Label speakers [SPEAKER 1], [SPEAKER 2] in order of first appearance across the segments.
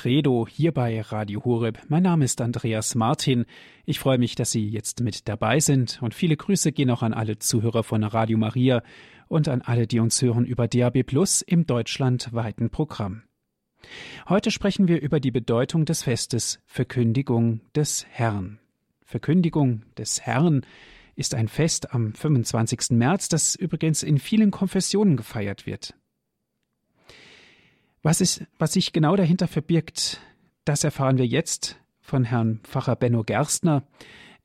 [SPEAKER 1] Credo hier bei Radio Horeb. Mein Name ist Andreas Martin. Ich freue mich, dass Sie jetzt mit dabei sind und viele Grüße gehen auch an alle Zuhörer von Radio Maria und an alle, die uns hören über DAB Plus im deutschlandweiten Programm. Heute sprechen wir über die Bedeutung des Festes Verkündigung des Herrn. Verkündigung des Herrn ist ein Fest am 25. März, das übrigens in vielen Konfessionen gefeiert wird. Was, ist, was sich genau dahinter verbirgt, das erfahren wir jetzt von Herrn Pfarrer Benno Gerstner.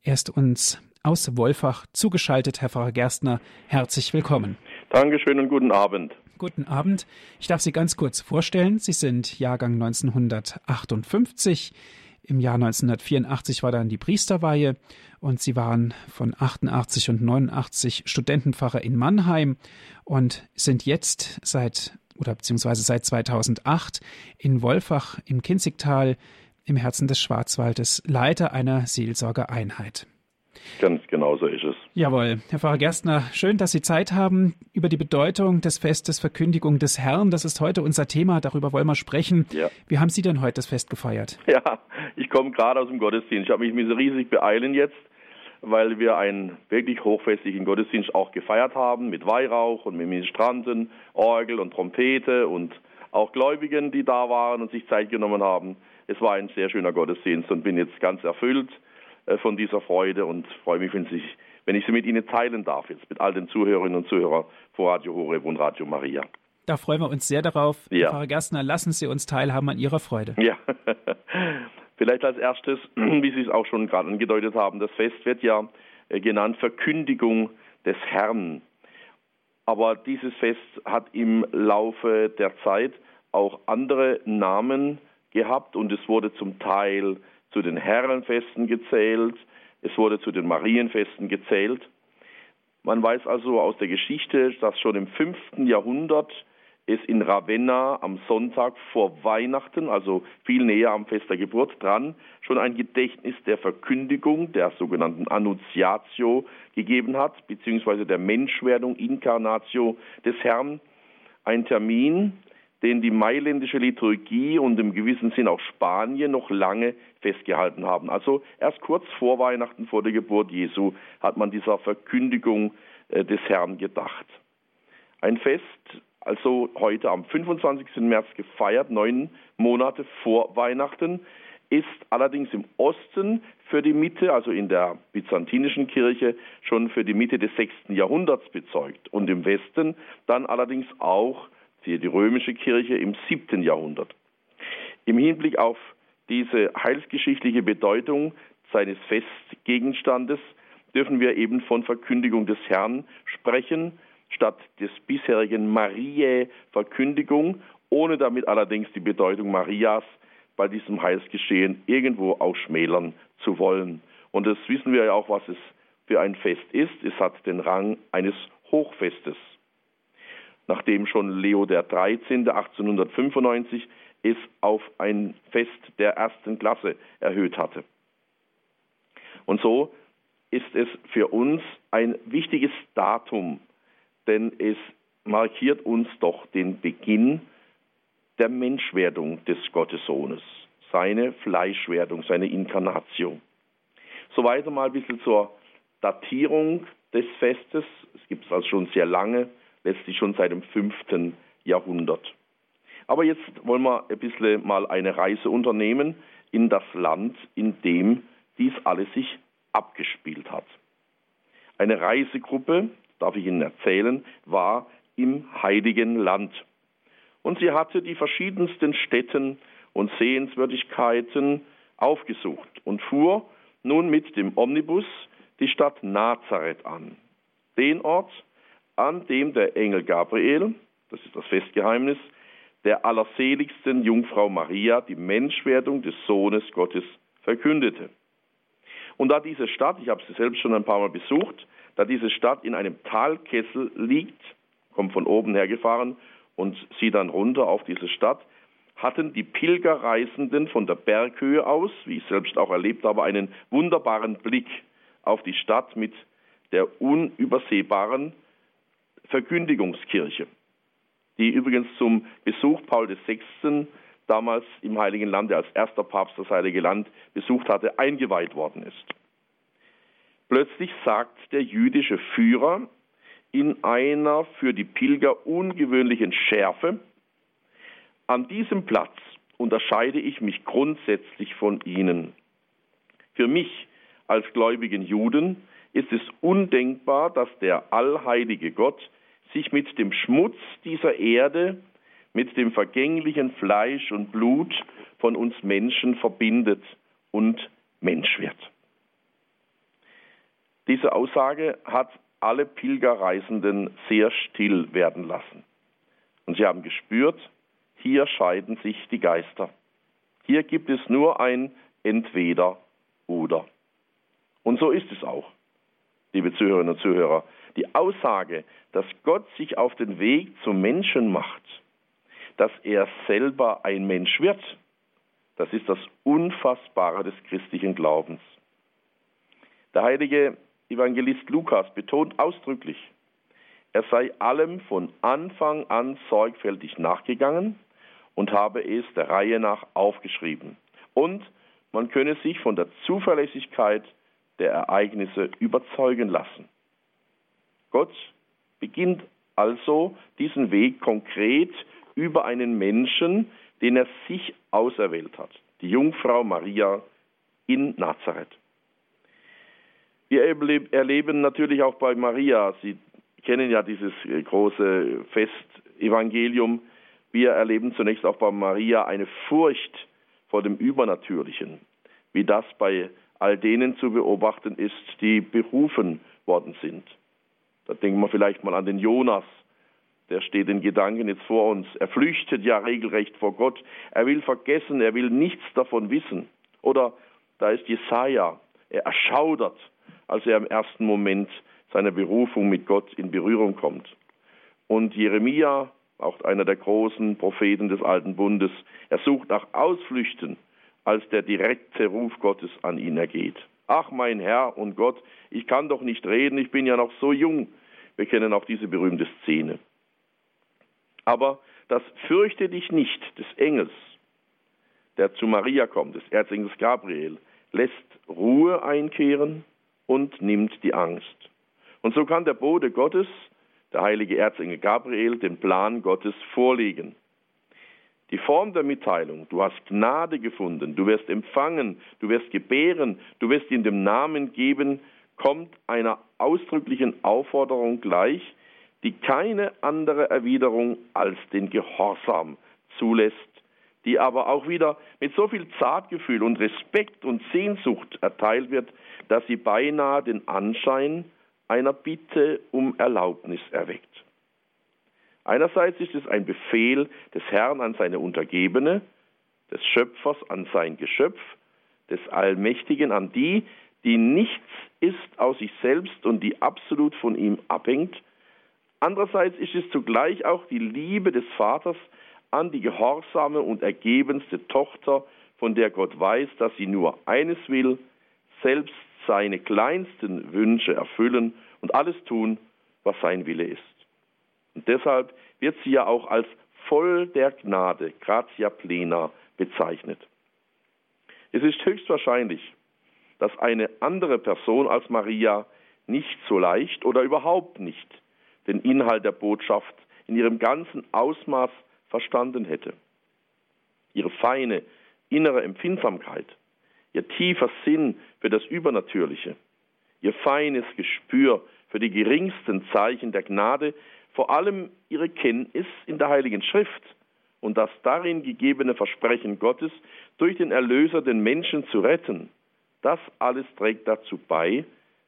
[SPEAKER 1] Er ist uns aus Wolfach zugeschaltet. Herr Pfarrer Gerstner, herzlich willkommen.
[SPEAKER 2] Dankeschön und guten Abend.
[SPEAKER 1] Guten Abend. Ich darf Sie ganz kurz vorstellen. Sie sind Jahrgang 1958. Im Jahr 1984 war dann die Priesterweihe und Sie waren von 88 und 89 Studentenpfarrer in Mannheim und sind jetzt seit oder beziehungsweise seit 2008 in Wolfach im Kinzigtal im Herzen des Schwarzwaldes Leiter einer Seelsorgereinheit.
[SPEAKER 2] Ganz genau so ist es.
[SPEAKER 1] Jawohl. Herr Pfarrer Gerstner, schön, dass Sie Zeit haben über die Bedeutung des Festes Verkündigung des Herrn. Das ist heute unser Thema, darüber wollen wir sprechen. Ja. Wie haben Sie denn heute das Fest gefeiert?
[SPEAKER 2] Ja, ich komme gerade aus dem Gottesdienst. Ich habe mich so riesig beeilen jetzt weil wir einen wirklich hochfestlichen Gottesdienst auch gefeiert haben mit Weihrauch und mit Ministranten, Orgel und Trompete und auch Gläubigen, die da waren und sich Zeit genommen haben. Es war ein sehr schöner Gottesdienst und bin jetzt ganz erfüllt äh, von dieser Freude und freue mich, wenn, sich, wenn ich sie mit Ihnen teilen darf, jetzt mit all den Zuhörerinnen und Zuhörern vor Radio Horeb und Radio Maria.
[SPEAKER 1] Da freuen wir uns sehr darauf. Ja. Pfarrer Gerstner, lassen Sie uns teilhaben an Ihrer Freude.
[SPEAKER 2] Ja. Vielleicht als erstes, wie Sie es auch schon gerade angedeutet haben, das Fest wird ja äh, genannt Verkündigung des Herrn. Aber dieses Fest hat im Laufe der Zeit auch andere Namen gehabt und es wurde zum Teil zu den Herrenfesten gezählt, es wurde zu den Marienfesten gezählt. Man weiß also aus der Geschichte, dass schon im 5. Jahrhundert es in Ravenna am Sonntag vor Weihnachten, also viel näher am Fest der Geburt dran, schon ein Gedächtnis der Verkündigung, der sogenannten Annunziatio gegeben hat, beziehungsweise der Menschwerdung, Incarnatio des Herrn. Ein Termin, den die mailändische Liturgie und im gewissen Sinn auch Spanien noch lange festgehalten haben. Also erst kurz vor Weihnachten, vor der Geburt Jesu, hat man dieser Verkündigung äh, des Herrn gedacht. Ein Fest, also heute am 25. März gefeiert, neun Monate vor Weihnachten, ist allerdings im Osten für die Mitte, also in der byzantinischen Kirche, schon für die Mitte des 6. Jahrhunderts bezeugt und im Westen dann allerdings auch für die römische Kirche im 7. Jahrhundert. Im Hinblick auf diese heilsgeschichtliche Bedeutung seines Festgegenstandes dürfen wir eben von Verkündigung des Herrn sprechen, statt des bisherigen Mariä-Verkündigung, ohne damit allerdings die Bedeutung Marias bei diesem Heilsgeschehen irgendwo auch schmälern zu wollen. Und das wissen wir ja auch, was es für ein Fest ist. Es hat den Rang eines Hochfestes. Nachdem schon Leo der 13. 1895 es auf ein Fest der ersten Klasse erhöht hatte. Und so ist es für uns ein wichtiges Datum, denn es markiert uns doch den Beginn der Menschwerdung des Gottessohnes, seine Fleischwerdung, seine Inkarnation. Soweit einmal ein bisschen zur Datierung des Festes. Es gibt es also schon sehr lange, letztlich schon seit dem 5. Jahrhundert. Aber jetzt wollen wir ein bisschen mal eine Reise unternehmen in das Land, in dem dies alles sich abgespielt hat. Eine Reisegruppe, darf ich Ihnen erzählen, war im Heiligen Land. Und sie hatte die verschiedensten Städten und Sehenswürdigkeiten aufgesucht und fuhr nun mit dem Omnibus die Stadt Nazareth an. Den Ort, an dem der Engel Gabriel, das ist das Festgeheimnis, der allerseligsten Jungfrau Maria die Menschwerdung des Sohnes Gottes verkündete. Und da diese Stadt, ich habe sie selbst schon ein paar Mal besucht, da diese Stadt in einem Talkessel liegt, kommt von oben her gefahren und sieht dann runter auf diese Stadt, hatten die Pilgerreisenden von der Berghöhe aus, wie ich selbst auch erlebt habe, einen wunderbaren Blick auf die Stadt mit der unübersehbaren Verkündigungskirche, die übrigens zum Besuch Paul VI. damals im Heiligen Land, der als erster Papst das Heilige Land besucht hatte, eingeweiht worden ist. Plötzlich sagt der jüdische Führer in einer für die Pilger ungewöhnlichen Schärfe, an diesem Platz unterscheide ich mich grundsätzlich von ihnen. Für mich als gläubigen Juden ist es undenkbar, dass der allheilige Gott sich mit dem Schmutz dieser Erde, mit dem vergänglichen Fleisch und Blut von uns Menschen verbindet und Mensch wird. Diese Aussage hat alle Pilgerreisenden sehr still werden lassen. Und sie haben gespürt, hier scheiden sich die Geister. Hier gibt es nur ein Entweder oder. Und so ist es auch, liebe Zuhörerinnen und Zuhörer. Die Aussage, dass Gott sich auf den Weg zum Menschen macht, dass er selber ein Mensch wird, das ist das Unfassbare des christlichen Glaubens. Der heilige Evangelist Lukas betont ausdrücklich, er sei allem von Anfang an sorgfältig nachgegangen und habe es der Reihe nach aufgeschrieben. Und man könne sich von der Zuverlässigkeit der Ereignisse überzeugen lassen. Gott beginnt also diesen Weg konkret über einen Menschen, den er sich auserwählt hat, die Jungfrau Maria in Nazareth. Wir erleben natürlich auch bei Maria, Sie kennen ja dieses große Festevangelium, wir erleben zunächst auch bei Maria eine Furcht vor dem Übernatürlichen, wie das bei all denen zu beobachten ist, die berufen worden sind. Da denken wir vielleicht mal an den Jonas, der steht in Gedanken jetzt vor uns. Er flüchtet ja regelrecht vor Gott. Er will vergessen, er will nichts davon wissen. Oder da ist Jesaja, er erschaudert als er im ersten Moment seiner Berufung mit Gott in Berührung kommt. Und Jeremia, auch einer der großen Propheten des Alten Bundes, er sucht nach Ausflüchten, als der direkte Ruf Gottes an ihn ergeht. Ach mein Herr und Gott, ich kann doch nicht reden, ich bin ja noch so jung. Wir kennen auch diese berühmte Szene. Aber das Fürchte dich nicht des Engels, der zu Maria kommt, des Erzengels Gabriel, lässt Ruhe einkehren und nimmt die Angst. Und so kann der Bote Gottes, der heilige Erzengel Gabriel, den Plan Gottes vorlegen. Die Form der Mitteilung, du hast Gnade gefunden, du wirst empfangen, du wirst gebären, du wirst in dem Namen geben, kommt einer ausdrücklichen Aufforderung gleich, die keine andere Erwiderung als den Gehorsam zulässt, die aber auch wieder mit so viel Zartgefühl und Respekt und Sehnsucht erteilt wird, dass sie beinahe den Anschein einer Bitte um Erlaubnis erweckt. Einerseits ist es ein Befehl des Herrn an seine Untergebene, des Schöpfers an sein Geschöpf, des Allmächtigen an die, die nichts ist aus sich selbst und die absolut von ihm abhängt. Andererseits ist es zugleich auch die Liebe des Vaters an die gehorsame und ergebenste Tochter, von der Gott weiß, dass sie nur eines will, selbst seine kleinsten Wünsche erfüllen und alles tun, was sein Wille ist. Und deshalb wird sie ja auch als voll der Gnade, gratia plena, bezeichnet. Es ist höchstwahrscheinlich, dass eine andere Person als Maria nicht so leicht oder überhaupt nicht den Inhalt der Botschaft in ihrem ganzen Ausmaß verstanden hätte. Ihre feine innere Empfindsamkeit, ihr tiefer Sinn für das Übernatürliche, ihr feines Gespür für die geringsten Zeichen der Gnade, vor allem ihre Kenntnis in der Heiligen Schrift und das darin gegebene Versprechen Gottes, durch den Erlöser den Menschen zu retten, das alles trägt dazu bei,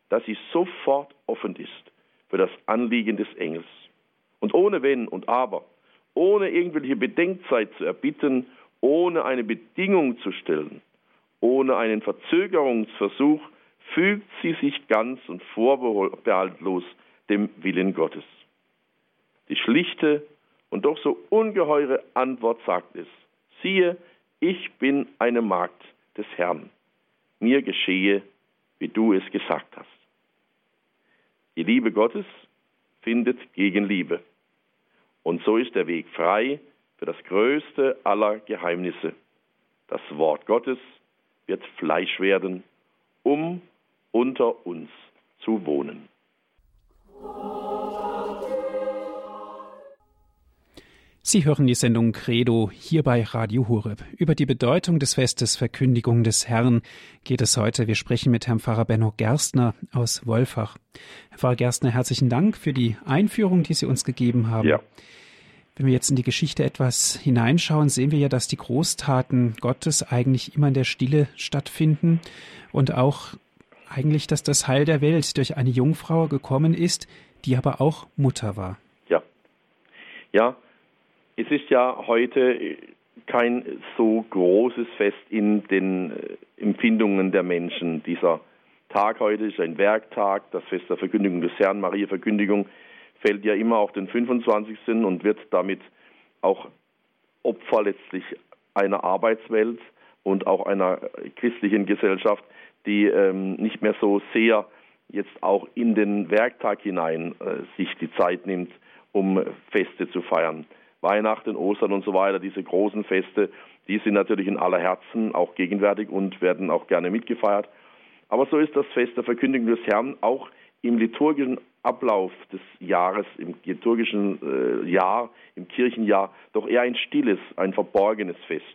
[SPEAKER 2] dass sie sofort offen ist für das Anliegen des Engels. Und ohne Wenn und Aber, ohne irgendwelche Bedenkzeit zu erbitten, ohne eine Bedingung zu stellen, ohne einen Verzögerungsversuch fügt sie sich ganz und vorbehaltlos dem Willen Gottes. Die schlichte und doch so ungeheure Antwort sagt es, siehe, ich bin eine Magd des Herrn, mir geschehe, wie du es gesagt hast. Die Liebe Gottes findet Gegenliebe. Und so ist der Weg frei für das größte aller Geheimnisse. Das Wort Gottes wird Fleisch werden, um unter uns zu wohnen.
[SPEAKER 1] Sie hören die Sendung Credo hier bei Radio Horeb. Über die Bedeutung des Festes Verkündigung des Herrn geht es heute. Wir sprechen mit Herrn Pfarrer Benno Gerstner aus Wolfach. Herr Pfarrer Gerstner, herzlichen Dank für die Einführung, die Sie uns gegeben haben. Ja. Wenn wir jetzt in die Geschichte etwas hineinschauen, sehen wir ja, dass die Großtaten Gottes eigentlich immer in der Stille stattfinden und auch eigentlich, dass das Heil der Welt durch eine Jungfrau gekommen ist, die aber auch Mutter war.
[SPEAKER 2] Ja. Ja, es ist ja heute kein so großes Fest in den äh, Empfindungen der Menschen. Dieser Tag heute ist ein Werktag, das Fest der Verkündigung des Herrn, Maria Verkündigung, fällt ja immer auf den 25. und wird damit auch Opfer letztlich einer Arbeitswelt und auch einer christlichen Gesellschaft, die ähm, nicht mehr so sehr jetzt auch in den Werktag hinein äh, sich die Zeit nimmt, um Feste zu feiern. Weihnachten, Ostern und so weiter, diese großen Feste, die sind natürlich in aller Herzen auch gegenwärtig und werden auch gerne mitgefeiert. Aber so ist das Fest der Verkündigung des Herrn auch im liturgischen Ablauf des Jahres, im liturgischen äh, Jahr, im Kirchenjahr, doch eher ein stilles, ein verborgenes Fest.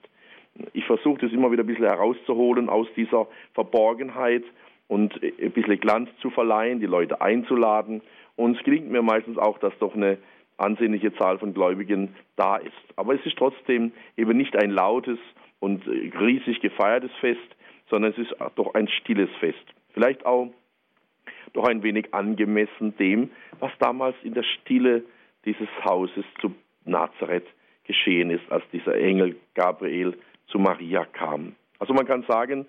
[SPEAKER 2] Ich versuche das immer wieder ein bisschen herauszuholen aus dieser Verborgenheit und ein bisschen Glanz zu verleihen, die Leute einzuladen. Und es gelingt mir meistens auch, dass doch eine ansehnliche Zahl von Gläubigen da ist. Aber es ist trotzdem eben nicht ein lautes und riesig gefeiertes Fest, sondern es ist doch ein stilles Fest. Vielleicht auch doch ein wenig angemessen dem, was damals in der Stille dieses Hauses zu Nazareth geschehen ist, als dieser Engel Gabriel zu Maria kam. Also man kann sagen,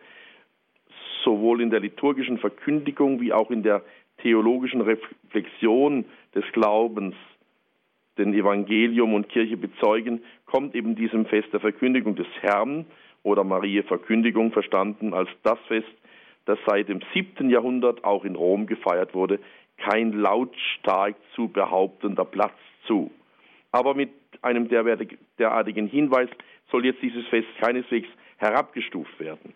[SPEAKER 2] sowohl in der liturgischen Verkündigung wie auch in der theologischen Reflexion des Glaubens den Evangelium und Kirche bezeugen, kommt eben diesem Fest der Verkündigung des Herrn oder Marie Verkündigung verstanden als das Fest, das seit dem siebten Jahrhundert auch in Rom gefeiert wurde, kein lautstark zu behauptender Platz zu. Aber mit einem derartigen Hinweis soll jetzt dieses Fest keineswegs herabgestuft werden.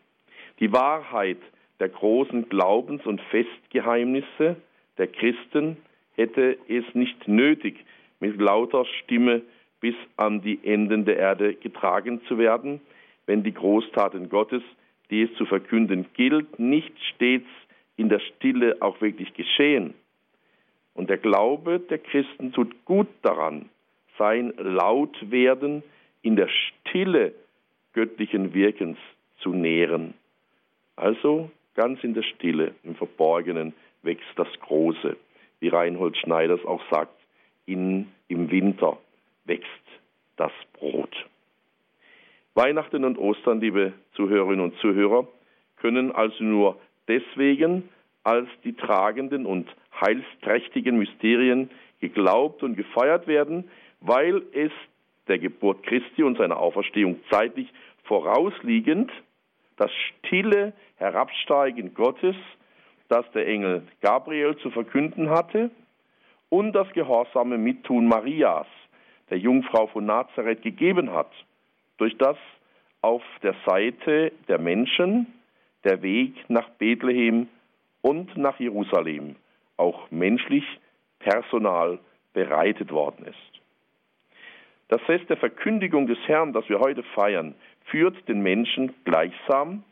[SPEAKER 2] Die Wahrheit der großen Glaubens- und Festgeheimnisse der Christen hätte es nicht nötig, mit lauter Stimme bis an die Enden der Erde getragen zu werden, wenn die Großtaten Gottes, die es zu verkünden gilt, nicht stets in der Stille auch wirklich geschehen. Und der Glaube der Christen tut gut daran, sein Lautwerden in der Stille göttlichen Wirkens zu nähren. Also ganz in der Stille, im Verborgenen wächst das Große, wie Reinhold Schneiders auch sagt in, im Winter wächst das Brot. Weihnachten und Ostern, liebe Zuhörerinnen und Zuhörer, können also nur deswegen als die tragenden und heilsträchtigen Mysterien geglaubt und gefeiert werden, weil es der Geburt Christi und seiner Auferstehung zeitlich vorausliegend das stille Herabsteigen Gottes, das der Engel Gabriel zu verkünden hatte, und das gehorsame Mittun Marias, der Jungfrau von Nazareth, gegeben hat, durch das auf der Seite der Menschen der Weg nach Bethlehem und nach Jerusalem auch menschlich, personal bereitet worden ist. Das Fest der Verkündigung des Herrn, das wir heute feiern, führt den Menschen gleichsam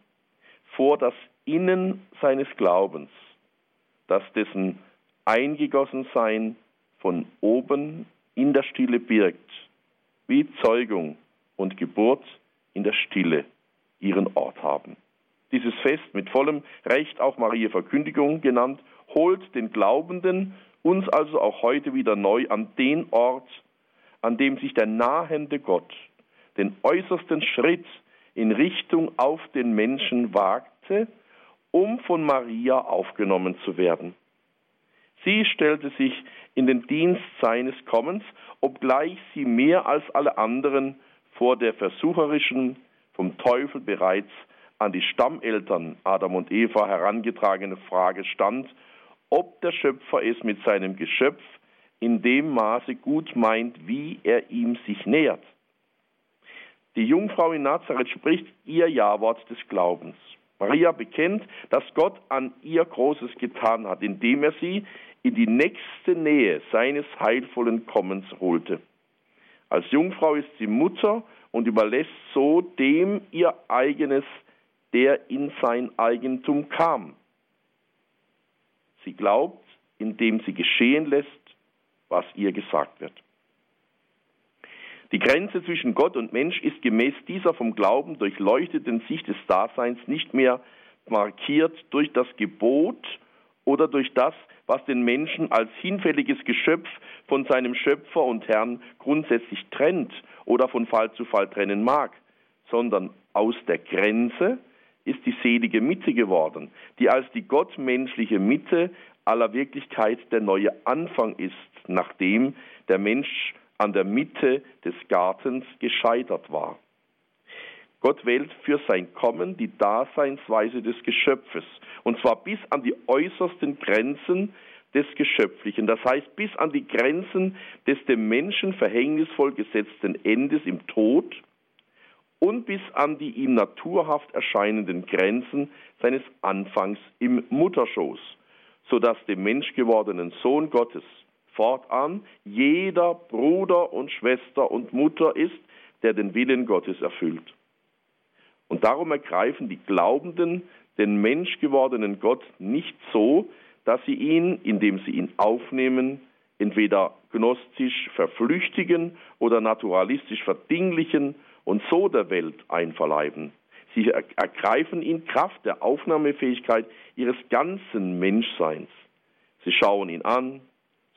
[SPEAKER 2] vor das Innen seines Glaubens, das dessen eingegossen sein von oben in der Stille birgt, wie Zeugung und Geburt in der Stille ihren Ort haben. Dieses Fest mit vollem Recht auch Maria Verkündigung genannt, holt den Glaubenden uns also auch heute wieder neu an den Ort, an dem sich der nahende Gott den äußersten Schritt in Richtung auf den Menschen wagte, um von Maria aufgenommen zu werden. Sie stellte sich in den Dienst seines Kommens, obgleich sie mehr als alle anderen vor der versucherischen, vom Teufel bereits an die Stammeltern Adam und Eva herangetragene Frage stand, ob der Schöpfer es mit seinem Geschöpf in dem Maße gut meint, wie er ihm sich nähert. Die Jungfrau in Nazareth spricht ihr Ja-Wort des Glaubens. Maria bekennt, dass Gott an ihr Großes getan hat, indem er sie in die nächste Nähe seines heilvollen Kommens holte. Als Jungfrau ist sie Mutter und überlässt so dem ihr eigenes, der in sein Eigentum kam. Sie glaubt, indem sie geschehen lässt, was ihr gesagt wird. Die Grenze zwischen Gott und Mensch ist gemäß dieser vom Glauben durchleuchteten Sicht des Daseins nicht mehr markiert durch das Gebot oder durch das, was den Menschen als hinfälliges Geschöpf von seinem Schöpfer und Herrn grundsätzlich trennt oder von Fall zu Fall trennen mag, sondern aus der Grenze ist die selige Mitte geworden, die als die gottmenschliche Mitte aller Wirklichkeit der neue Anfang ist, nachdem der Mensch an der Mitte des Gartens gescheitert war. Gott wählt für sein Kommen die Daseinsweise des Geschöpfes, und zwar bis an die äußersten Grenzen des Geschöpflichen, das heißt bis an die Grenzen des dem Menschen verhängnisvoll gesetzten Endes im Tod und bis an die ihm naturhaft erscheinenden Grenzen seines Anfangs im Mutterschoß, sodass dem menschgewordenen Sohn Gottes fortan jeder Bruder und Schwester und Mutter ist, der den Willen Gottes erfüllt. Und darum ergreifen die Glaubenden den menschgewordenen Gott nicht so, dass sie ihn, indem sie ihn aufnehmen, entweder gnostisch verflüchtigen oder naturalistisch verdinglichen und so der Welt einverleiben. Sie ergreifen ihn Kraft der Aufnahmefähigkeit ihres ganzen Menschseins. Sie schauen ihn an,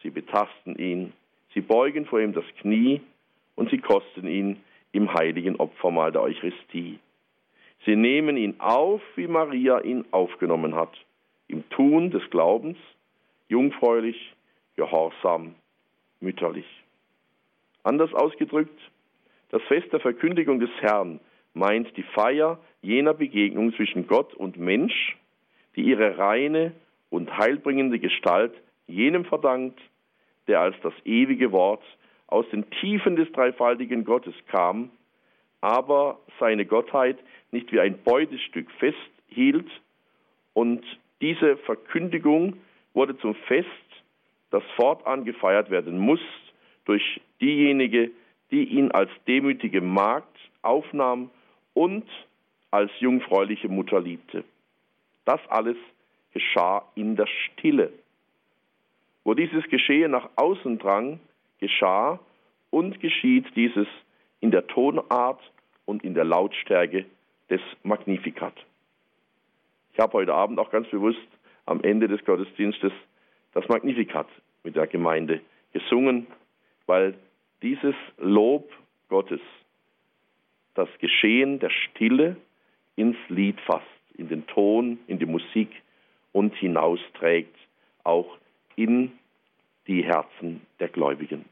[SPEAKER 2] sie betasten ihn, sie beugen vor ihm das Knie und sie kosten ihn im heiligen Opfermahl der Eucharistie. Sie nehmen ihn auf, wie Maria ihn aufgenommen hat, im Tun des Glaubens, jungfräulich, gehorsam, mütterlich. Anders ausgedrückt, das Fest der Verkündigung des Herrn meint die Feier jener Begegnung zwischen Gott und Mensch, die ihre reine und heilbringende Gestalt jenem verdankt, der als das ewige Wort aus den Tiefen des dreifaltigen Gottes kam, aber seine Gottheit nicht wie ein Beutestück festhielt. Und diese Verkündigung wurde zum Fest, das fortan gefeiert werden muss durch diejenige, die ihn als demütige Magd aufnahm und als jungfräuliche Mutter liebte. Das alles geschah in der Stille. Wo dieses Geschehen nach außen drang, geschah und geschieht dieses in der Tonart und in der Lautstärke des Magnificat. Ich habe heute Abend auch ganz bewusst am Ende des Gottesdienstes das Magnificat mit der Gemeinde gesungen, weil dieses Lob Gottes das Geschehen der Stille ins Lied fasst, in den Ton, in die Musik und hinausträgt, auch in die Herzen der Gläubigen.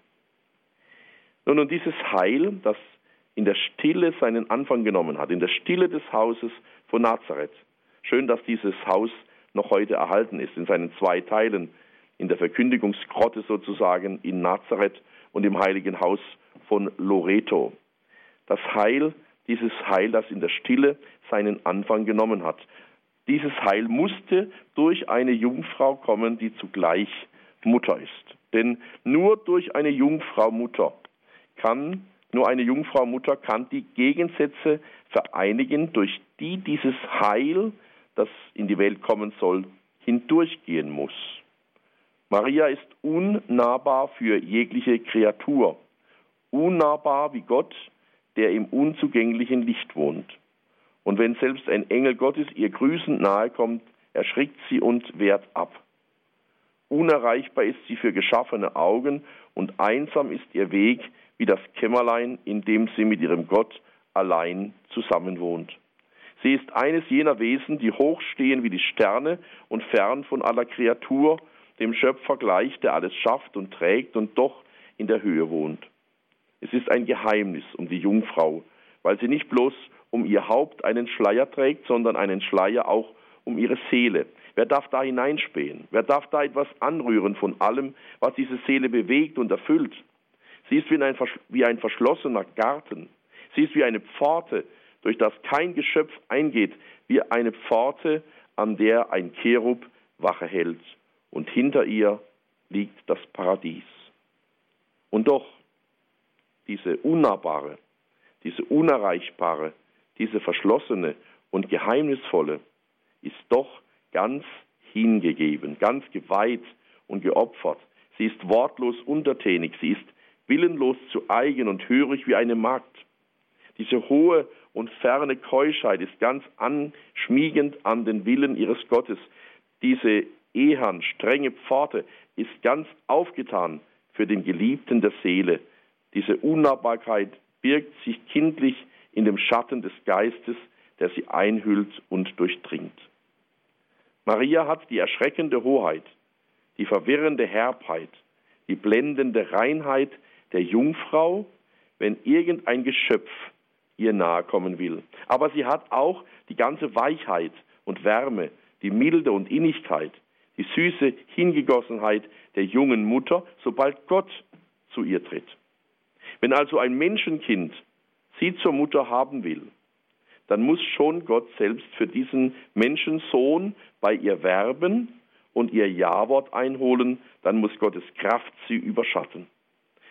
[SPEAKER 2] Nun, und dieses Heil, das in der Stille seinen Anfang genommen hat, in der Stille des Hauses von Nazareth. Schön, dass dieses Haus noch heute erhalten ist, in seinen zwei Teilen, in der Verkündigungsgrotte sozusagen in Nazareth und im heiligen Haus von Loreto. Das Heil, dieses Heil, das in der Stille seinen Anfang genommen hat. Dieses Heil musste durch eine Jungfrau kommen, die zugleich Mutter ist. Denn nur durch eine Jungfrau Mutter kann, nur eine Jungfrau Mutter kann die Gegensätze vereinigen, durch die dieses Heil, das in die Welt kommen soll, hindurchgehen muss. Maria ist unnahbar für jegliche Kreatur, unnahbar wie Gott, der im unzugänglichen Licht wohnt. Und wenn selbst ein Engel Gottes ihr grüßend nahe kommt, erschrickt sie und wehrt ab. Unerreichbar ist sie für geschaffene Augen und einsam ist ihr Weg wie das Kämmerlein, in dem sie mit ihrem Gott allein zusammenwohnt. Sie ist eines jener Wesen, die hochstehen wie die Sterne und fern von aller Kreatur, dem Schöpfer gleich, der alles schafft und trägt und doch in der Höhe wohnt. Es ist ein Geheimnis um die Jungfrau, weil sie nicht bloß um ihr Haupt einen Schleier trägt, sondern einen Schleier auch um ihre Seele. Wer darf da hineinspähen? Wer darf da etwas anrühren von allem, was diese Seele bewegt und erfüllt? Sie ist wie ein, wie ein verschlossener Garten. Sie ist wie eine Pforte, durch das kein Geschöpf eingeht, wie eine Pforte, an der ein Cherub Wache hält. Und hinter ihr liegt das Paradies. Und doch, diese unnahbare, diese unerreichbare, diese verschlossene und geheimnisvolle ist doch ganz hingegeben, ganz geweiht und geopfert. Sie ist wortlos untertänig, sie ist willenlos zu eigen und hörig wie eine Magd. Diese hohe und ferne Keuschheit ist ganz anschmiegend an den Willen ihres Gottes. Diese ehern, strenge Pforte ist ganz aufgetan für den Geliebten der Seele. Diese Unnahbarkeit birgt sich kindlich in dem Schatten des Geistes, der sie einhüllt und durchdringt. Maria hat die erschreckende Hoheit, die verwirrende Herbheit, die blendende Reinheit der Jungfrau, wenn irgendein Geschöpf ihr nahe kommen will. Aber sie hat auch die ganze Weichheit und Wärme, die Milde und Innigkeit, die süße Hingegossenheit der jungen Mutter, sobald Gott zu ihr tritt. Wenn also ein Menschenkind sie zur Mutter haben will, dann muss schon Gott selbst für diesen Menschensohn bei ihr werben und ihr Ja-Wort einholen, dann muss Gottes Kraft sie überschatten.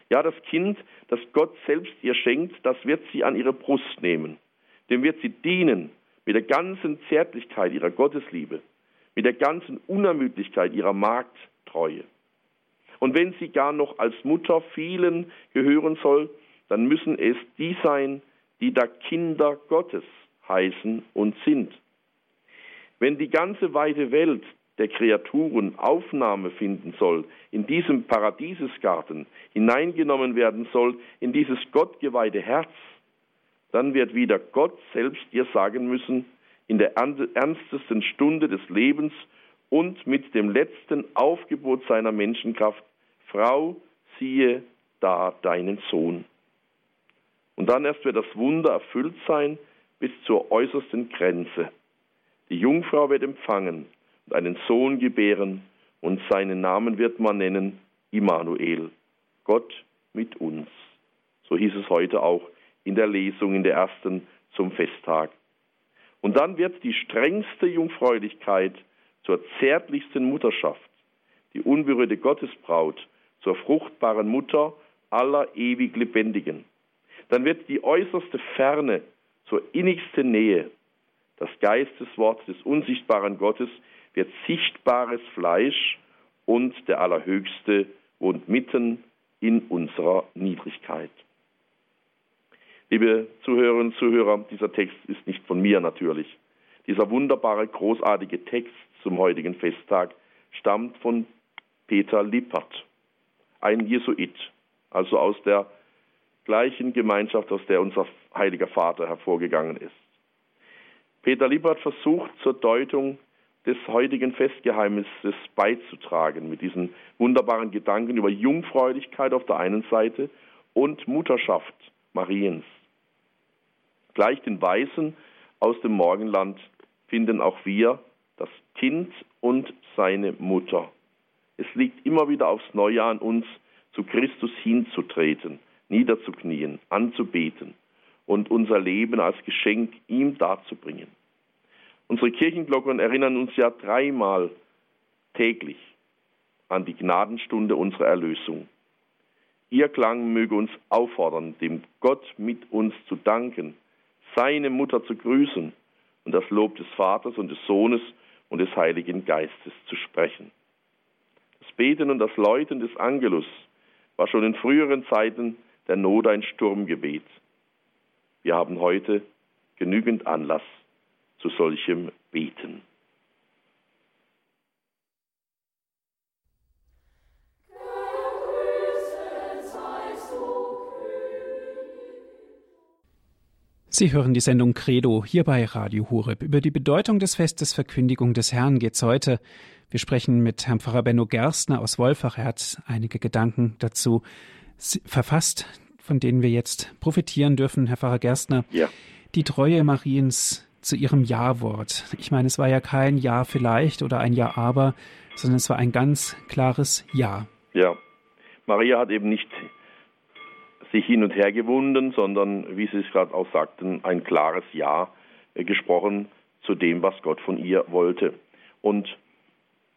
[SPEAKER 2] Ja, das Kind, das Gott selbst ihr schenkt, das wird sie an ihre Brust nehmen. Dem wird sie dienen mit der ganzen Zärtlichkeit ihrer Gottesliebe, mit der ganzen Unermüdlichkeit ihrer Magdtreue. Und wenn sie gar noch als Mutter vielen gehören soll, dann müssen es die sein, die da Kinder Gottes heißen und sind. Wenn die ganze weite Welt der Kreaturen Aufnahme finden soll, in diesem Paradiesesgarten hineingenommen werden soll, in dieses gottgeweihte Herz, dann wird wieder Gott selbst ihr sagen müssen, in der ernstesten Stunde des Lebens und mit dem letzten Aufgebot seiner Menschenkraft, Frau, siehe da deinen Sohn. Und dann erst wird das Wunder erfüllt sein bis zur äußersten Grenze. Die Jungfrau wird empfangen und einen Sohn gebären, und seinen Namen wird man nennen Immanuel, Gott mit uns. So hieß es heute auch in der Lesung in der ersten zum Festtag. Und dann wird die strengste Jungfräulichkeit zur zärtlichsten Mutterschaft, die unberührte Gottesbraut zur fruchtbaren Mutter aller ewig Lebendigen. Dann wird die äußerste Ferne zur innigsten Nähe. Das Geisteswort des unsichtbaren Gottes wird sichtbares Fleisch und der Allerhöchste wohnt mitten in unserer Niedrigkeit. Liebe Zuhörerinnen und Zuhörer, dieser Text ist nicht von mir natürlich. Dieser wunderbare, großartige Text zum heutigen Festtag stammt von Peter Lippert, ein Jesuit, also aus der gleichen Gemeinschaft, aus der unser heiliger Vater hervorgegangen ist. Peter Lippert versucht zur Deutung des heutigen Festgeheimnisses beizutragen, mit diesen wunderbaren Gedanken über Jungfräulichkeit auf der einen Seite und Mutterschaft Mariens. Gleich den Weisen aus dem Morgenland finden auch wir das Kind und seine Mutter. Es liegt immer wieder aufs Neue an uns, zu Christus hinzutreten, niederzuknien, anzubeten und unser Leben als Geschenk ihm darzubringen. Unsere Kirchenglocken erinnern uns ja dreimal täglich an die Gnadenstunde unserer Erlösung. Ihr Klang möge uns auffordern, dem Gott mit uns zu danken, seine Mutter zu grüßen und das Lob des Vaters und des Sohnes und des Heiligen Geistes zu sprechen. Das Beten und das Läuten des Angelus war schon in früheren Zeiten der Not ein Sturmgebet. Wir haben heute genügend Anlass zu solchem Beten.
[SPEAKER 1] Sie hören die Sendung Credo hier bei Radio Hureb. Über die Bedeutung des Festes Verkündigung des Herrn geht's heute. Wir sprechen mit Herrn Pfarrer Benno Gerstner aus Wolfach. Er hat einige Gedanken dazu verfasst, von denen wir jetzt profitieren dürfen. Herr Pfarrer Gerstner, ja. die Treue Mariens zu ihrem Ja-Wort. Ich meine, es war ja kein Ja vielleicht oder ein Ja aber, sondern es war ein ganz klares Ja.
[SPEAKER 2] Ja. Maria hat eben nicht sich hin und her gewunden, sondern, wie Sie es gerade auch sagten, ein klares Ja äh, gesprochen zu dem, was Gott von ihr wollte. Und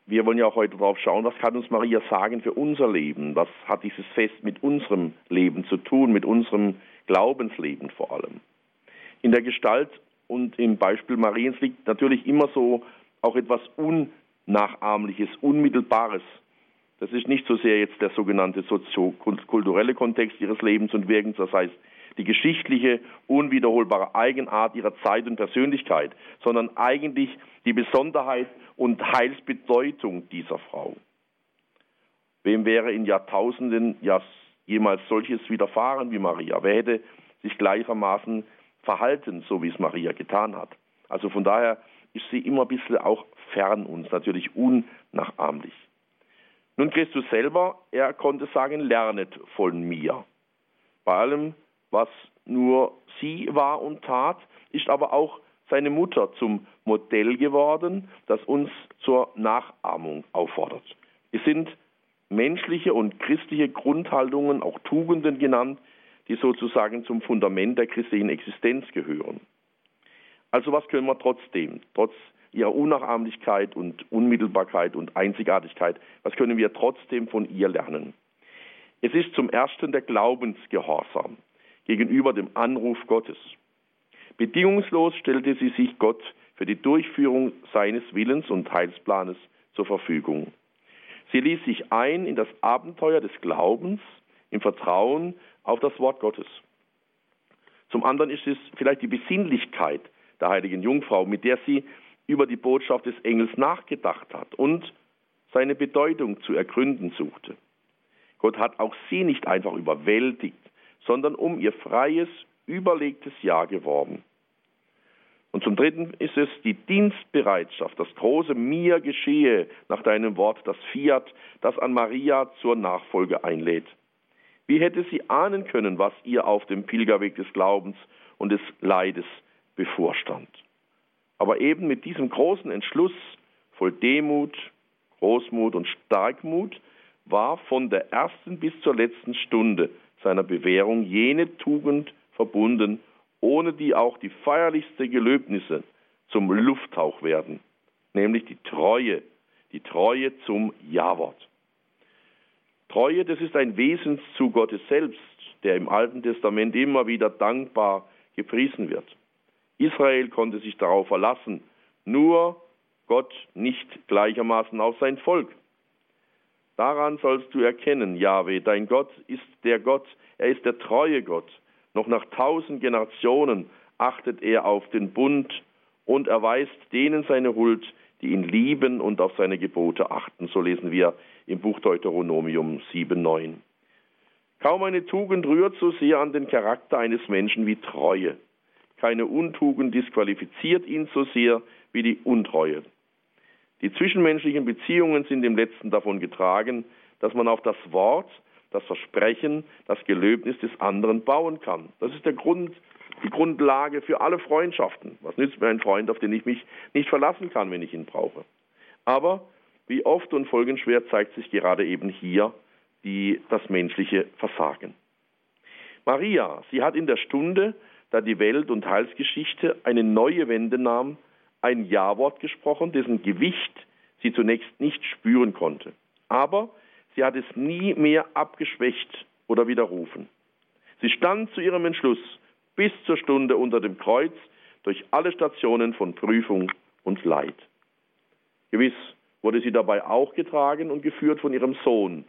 [SPEAKER 2] wir wollen ja auch heute darauf schauen, was kann uns Maria sagen für unser Leben? Was hat dieses Fest mit unserem Leben zu tun, mit unserem Glaubensleben vor allem? In der Gestalt und im Beispiel Mariens liegt natürlich immer so auch etwas Unnachahmliches, Unmittelbares. Das ist nicht so sehr jetzt der sogenannte soziokulturelle Kontext ihres Lebens und Wirkens, das heißt die geschichtliche, unwiederholbare Eigenart ihrer Zeit und Persönlichkeit, sondern eigentlich die Besonderheit und Heilsbedeutung dieser Frau. Wem wäre in Jahrtausenden ja jemals solches widerfahren wie Maria? Wer hätte sich gleichermaßen verhalten, so wie es Maria getan hat? Also von daher ist sie immer ein bisschen auch fern uns, natürlich unnachahmlich. Nun Christus selber, er konnte sagen, lernet von mir. Bei allem, was nur sie war und tat, ist aber auch seine Mutter zum Modell geworden, das uns zur Nachahmung auffordert. Es sind menschliche und christliche Grundhaltungen, auch Tugenden genannt, die sozusagen zum Fundament der christlichen Existenz gehören. Also was können wir trotzdem, trotz ihrer Unnachahmlichkeit und Unmittelbarkeit und Einzigartigkeit, was können wir trotzdem von ihr lernen? Es ist zum ersten der Glaubensgehorsam gegenüber dem Anruf Gottes. Bedingungslos stellte sie sich Gott für die Durchführung seines Willens und Heilsplanes zur Verfügung. Sie ließ sich ein in das Abenteuer des Glaubens im Vertrauen auf das Wort Gottes. Zum anderen ist es vielleicht die Besinnlichkeit der heiligen Jungfrau, mit der sie über die Botschaft des Engels nachgedacht hat und seine Bedeutung zu ergründen suchte. Gott hat auch sie nicht einfach überwältigt, sondern um ihr freies, überlegtes Ja geworben. Und zum Dritten ist es die Dienstbereitschaft, das große Mir geschehe nach deinem Wort, das Fiat, das an Maria zur Nachfolge einlädt. Wie hätte sie ahnen können, was ihr auf dem Pilgerweg des Glaubens und des Leides bevorstand? Aber eben mit diesem großen Entschluss, voll Demut, Großmut und Starkmut, war von der ersten bis zur letzten Stunde seiner Bewährung jene Tugend verbunden, ohne die auch die feierlichste Gelöbnisse zum Lufthauch werden, nämlich die Treue, die Treue zum Ja-Wort. Treue, das ist ein Wesenszug Gottes selbst, der im Alten Testament immer wieder dankbar gepriesen wird. Israel konnte sich darauf verlassen, nur Gott nicht gleichermaßen auf sein Volk. Daran sollst du erkennen, Jahwe, dein Gott ist der Gott, er ist der treue Gott. Noch nach tausend Generationen achtet er auf den Bund und erweist denen seine Huld, die ihn lieben und auf seine Gebote achten. So lesen wir im Buch Deuteronomium 7,9. Kaum eine Tugend rührt so sehr an den Charakter eines Menschen wie Treue. Keine Untugend disqualifiziert ihn so sehr wie die Untreue. Die zwischenmenschlichen Beziehungen sind im letzten davon getragen, dass man auf das Wort, das Versprechen, das Gelöbnis des anderen bauen kann. Das ist der Grund, die Grundlage für alle Freundschaften. Was nützt mir ein Freund, auf den ich mich nicht verlassen kann, wenn ich ihn brauche? Aber wie oft und folgenschwer zeigt sich gerade eben hier die, das menschliche Versagen. Maria, sie hat in der Stunde, da die Welt- und Heilsgeschichte eine neue Wende nahm, ein Ja-Wort gesprochen, dessen Gewicht sie zunächst nicht spüren konnte. Aber sie hat es nie mehr abgeschwächt oder widerrufen. Sie stand zu ihrem Entschluss bis zur Stunde unter dem Kreuz durch alle Stationen von Prüfung und Leid. Gewiss wurde sie dabei auch getragen und geführt von ihrem Sohn,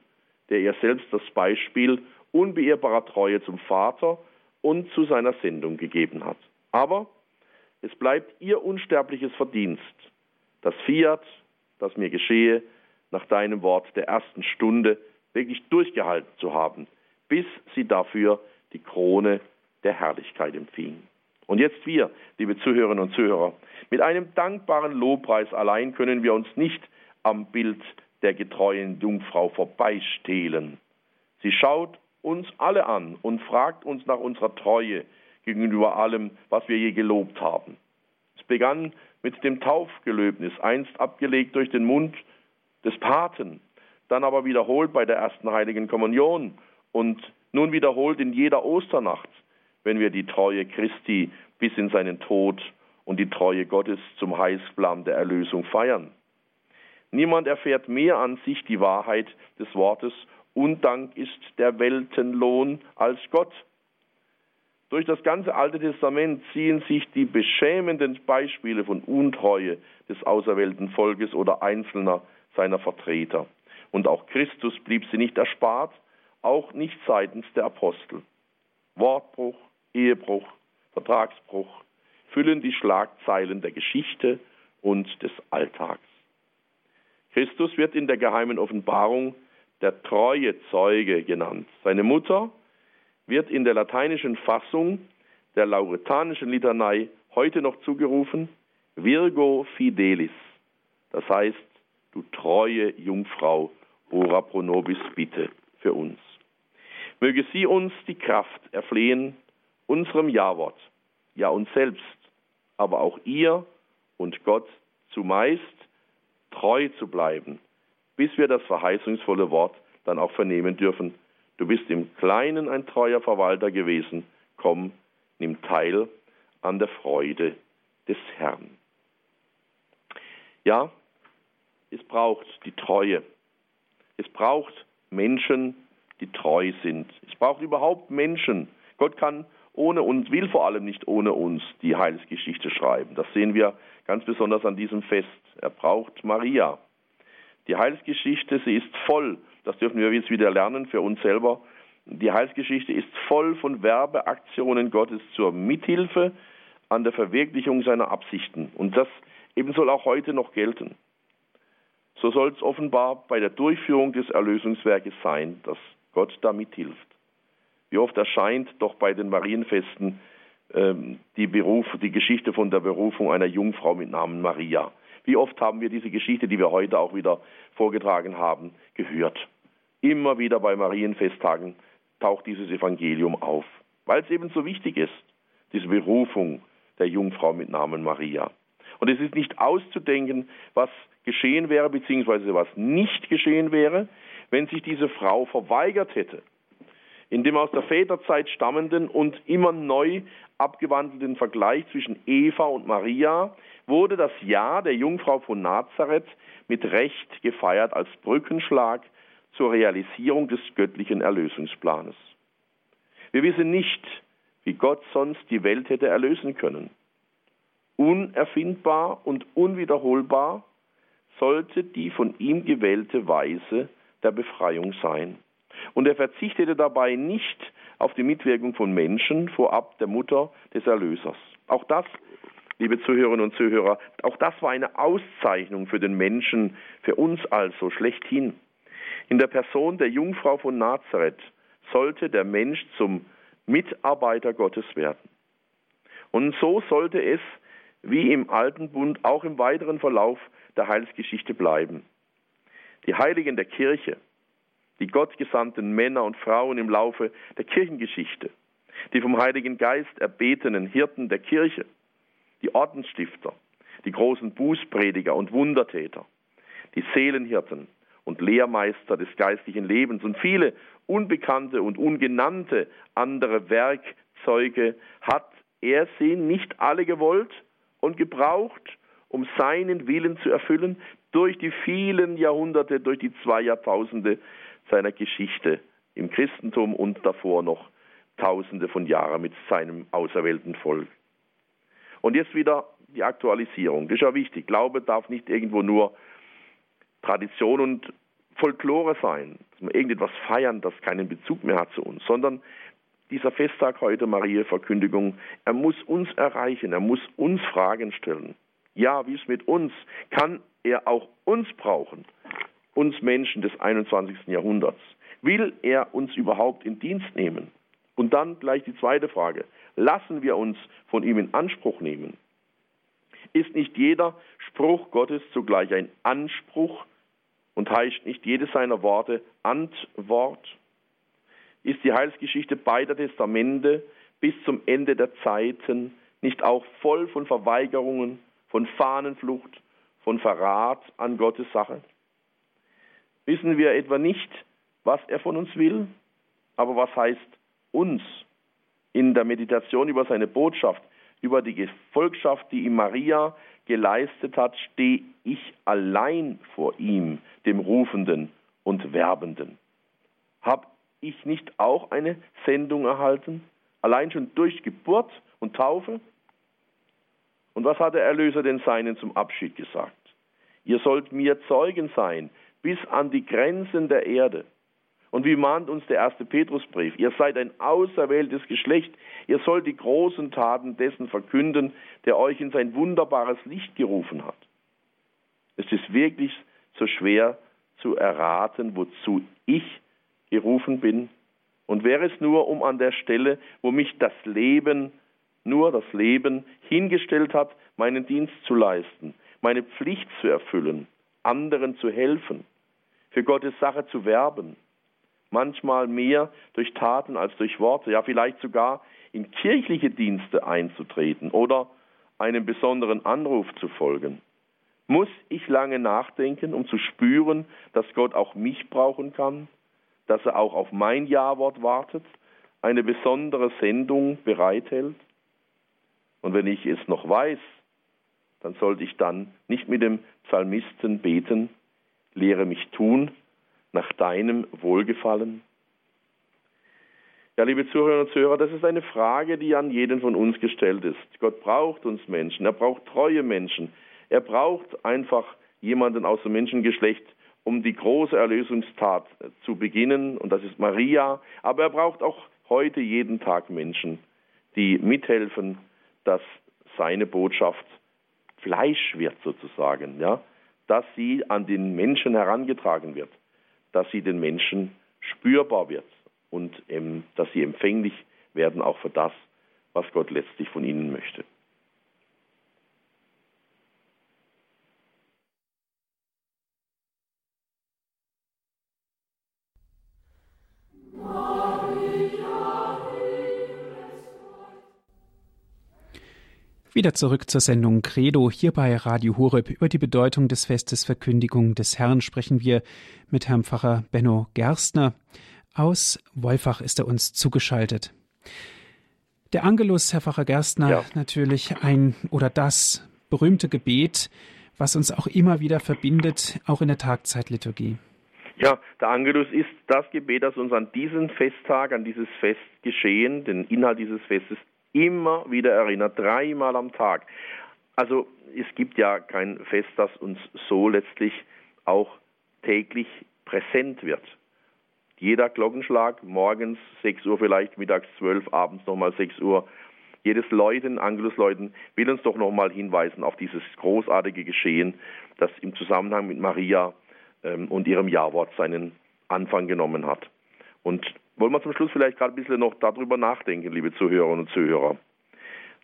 [SPEAKER 2] der ihr selbst das Beispiel unbeirrbarer Treue zum Vater und zu seiner Sendung gegeben hat. Aber es bleibt ihr unsterbliches Verdienst, das Fiat, das mir geschehe, nach deinem Wort der ersten Stunde wirklich durchgehalten zu haben, bis sie dafür die Krone der Herrlichkeit empfing. Und jetzt wir, liebe Zuhörerinnen und Zuhörer, mit einem dankbaren Lobpreis allein können wir uns nicht am Bild der getreuen Jungfrau vorbeistehlen. Sie schaut uns alle an und fragt uns nach unserer Treue, gegenüber allem, was wir je gelobt haben. Es begann mit dem Taufgelöbnis, einst abgelegt durch den Mund des Paten, dann aber wiederholt bei der ersten heiligen Kommunion und nun wiederholt in jeder Osternacht, wenn wir die Treue Christi bis in seinen Tod und die Treue Gottes zum Heilsplan der Erlösung feiern. Niemand erfährt mehr an sich die Wahrheit des Wortes, Undank ist der Weltenlohn als Gott. Durch das ganze Alte Testament ziehen sich die beschämenden Beispiele von Untreue des auserwählten Volkes oder einzelner seiner Vertreter. Und auch Christus blieb sie nicht erspart, auch nicht seitens der Apostel. Wortbruch, Ehebruch, Vertragsbruch füllen die Schlagzeilen der Geschichte und des Alltags. Christus wird in der geheimen Offenbarung der treue Zeuge genannt. Seine Mutter wird in der lateinischen Fassung der lauretanischen Litanei heute noch zugerufen Virgo Fidelis. Das heißt, du treue Jungfrau, ora pro nobis bitte für uns. Möge sie uns die Kraft erflehen, unserem Ja-Wort, ja uns selbst, aber auch ihr und Gott zumeist treu zu bleiben, bis wir das verheißungsvolle Wort dann auch vernehmen dürfen. Du bist im Kleinen ein treuer Verwalter gewesen. Komm, nimm teil an der Freude des Herrn. Ja, es braucht die Treue. Es braucht Menschen, die treu sind. Es braucht überhaupt Menschen. Gott kann ohne uns, will vor allem nicht ohne uns die Heilsgeschichte schreiben. Das sehen wir ganz besonders an diesem Fest. Er braucht Maria. Die Heilsgeschichte, sie ist voll, das dürfen wir jetzt wieder lernen für uns selber. Die Heilsgeschichte ist voll von Werbeaktionen Gottes zur Mithilfe an der Verwirklichung seiner Absichten. Und das eben soll auch heute noch gelten. So soll es offenbar bei der Durchführung des Erlösungswerkes sein, dass Gott da mithilft. Wie oft erscheint doch bei den Marienfesten ähm, die, Beruf, die Geschichte von der Berufung einer Jungfrau mit Namen Maria. Wie oft haben wir diese Geschichte, die wir heute auch wieder vorgetragen haben, gehört. Immer wieder bei Marienfesttagen taucht dieses Evangelium auf, weil es eben so wichtig ist, diese Berufung der Jungfrau mit Namen Maria. Und es ist nicht auszudenken, was geschehen wäre, beziehungsweise was nicht geschehen wäre, wenn sich diese Frau verweigert hätte, in dem aus der Väterzeit stammenden und immer neu abgewandelten Vergleich zwischen Eva und Maria wurde das Ja der Jungfrau von Nazareth mit Recht gefeiert als Brückenschlag zur Realisierung des göttlichen Erlösungsplanes. Wir wissen nicht, wie Gott sonst die Welt hätte erlösen können. Unerfindbar und unwiederholbar sollte die von ihm gewählte Weise der Befreiung sein. Und er verzichtete dabei nicht auf die Mitwirkung von Menschen, vorab der Mutter des Erlösers. Auch das, liebe Zuhörerinnen und Zuhörer, auch das war eine Auszeichnung für den Menschen, für uns also schlechthin. In der Person der Jungfrau von Nazareth sollte der Mensch zum Mitarbeiter Gottes werden. Und so sollte es, wie im Alten Bund, auch im weiteren Verlauf der Heilsgeschichte bleiben. Die Heiligen der Kirche, die gottgesandten Männer und Frauen im Laufe der Kirchengeschichte, die vom Heiligen Geist erbetenen Hirten der Kirche, die Ordensstifter, die großen Bußprediger und Wundertäter, die Seelenhirten und Lehrmeister des geistlichen Lebens und viele unbekannte und ungenannte andere Werkzeuge hat er sie nicht alle gewollt und gebraucht, um seinen Willen zu erfüllen, durch die vielen Jahrhunderte, durch die zwei Jahrtausende seiner Geschichte im Christentum und davor noch Tausende von Jahren mit seinem auserwählten Volk. Und jetzt wieder die Aktualisierung. Das ist ja wichtig. Glaube darf nicht irgendwo nur Tradition und Folklore sein, dass wir irgendetwas feiern, das keinen Bezug mehr hat zu uns, sondern dieser Festtag heute, Maria Verkündigung, er muss uns erreichen, er muss uns Fragen stellen. Ja, wie es mit uns, kann er auch uns brauchen, uns Menschen des 21. Jahrhunderts. Will er uns überhaupt in Dienst nehmen? Und dann gleich die zweite Frage. Lassen wir uns von ihm in Anspruch nehmen? Ist nicht jeder Spruch Gottes zugleich ein Anspruch und heißt nicht jedes seiner Worte Antwort? Ist die Heilsgeschichte beider Testamente bis zum Ende der Zeiten nicht auch voll von Verweigerungen, von Fahnenflucht, von Verrat an Gottes Sache? Wissen wir etwa nicht, was er von uns will? Aber was heißt uns? In der Meditation über seine Botschaft, über die Gefolgschaft, die ihm Maria geleistet hat, stehe ich allein vor ihm, dem Rufenden und Werbenden. Hab ich nicht auch eine Sendung erhalten? Allein schon durch Geburt und Taufe? Und was hat der Erlöser den Seinen zum Abschied gesagt? Ihr sollt mir Zeugen sein bis an die Grenzen der Erde. Und wie mahnt uns der erste Petrusbrief? Ihr seid ein auserwähltes Geschlecht. Ihr sollt die großen Taten dessen verkünden, der euch in sein wunderbares Licht gerufen hat. Es ist wirklich so schwer zu erraten, wozu ich gerufen bin. Und wäre es nur, um an der Stelle, wo mich das Leben, nur das Leben hingestellt hat, meinen Dienst zu leisten, meine Pflicht zu erfüllen, anderen zu helfen, für Gottes Sache zu werben, manchmal mehr durch Taten als durch Worte, ja vielleicht sogar in kirchliche Dienste einzutreten oder einem besonderen Anruf zu folgen. Muss ich lange nachdenken, um zu spüren, dass Gott auch mich brauchen kann, dass er auch auf mein Ja-Wort wartet, eine besondere Sendung bereithält? Und wenn ich es noch weiß, dann sollte ich dann nicht mit dem Psalmisten beten, lehre mich tun nach deinem Wohlgefallen? Ja, liebe Zuhörerinnen und Zuhörer, das ist eine Frage, die an jeden von uns gestellt ist. Gott braucht uns Menschen, er braucht treue Menschen, er braucht einfach jemanden aus dem Menschengeschlecht, um die große Erlösungstat zu beginnen, und das ist Maria, aber er braucht auch heute jeden Tag Menschen, die mithelfen, dass seine Botschaft Fleisch wird sozusagen, ja, dass sie an den Menschen herangetragen wird, dass sie den Menschen spürbar wird und ähm, dass sie empfänglich werden auch für das, was Gott letztlich von ihnen möchte.
[SPEAKER 1] Wieder zurück zur Sendung Credo. Hier bei Radio Horeb über die Bedeutung des Festes Verkündigung des Herrn sprechen wir mit Herrn Pfarrer Benno Gerstner. Aus Wolfach ist er uns zugeschaltet. Der Angelus, Herr Pfarrer Gerstner, ja. natürlich ein oder das berühmte Gebet, was uns auch immer wieder verbindet, auch in der Tagzeitliturgie.
[SPEAKER 2] Ja, der Angelus ist das Gebet, das uns an diesen Festtag, an dieses Fest geschehen, den Inhalt dieses Festes immer wieder erinnert, dreimal am Tag. Also es gibt ja kein Fest, das uns so letztlich auch täglich präsent wird. Jeder Glockenschlag, morgens 6 Uhr vielleicht, mittags 12, abends nochmal 6 Uhr, jedes Läuten, Angelusläuten will uns doch nochmal hinweisen auf dieses großartige Geschehen, das im Zusammenhang mit Maria ähm, und ihrem Jawort seinen Anfang genommen hat. Und wollen wir zum Schluss vielleicht gerade ein bisschen noch darüber nachdenken, liebe Zuhörerinnen und Zuhörer.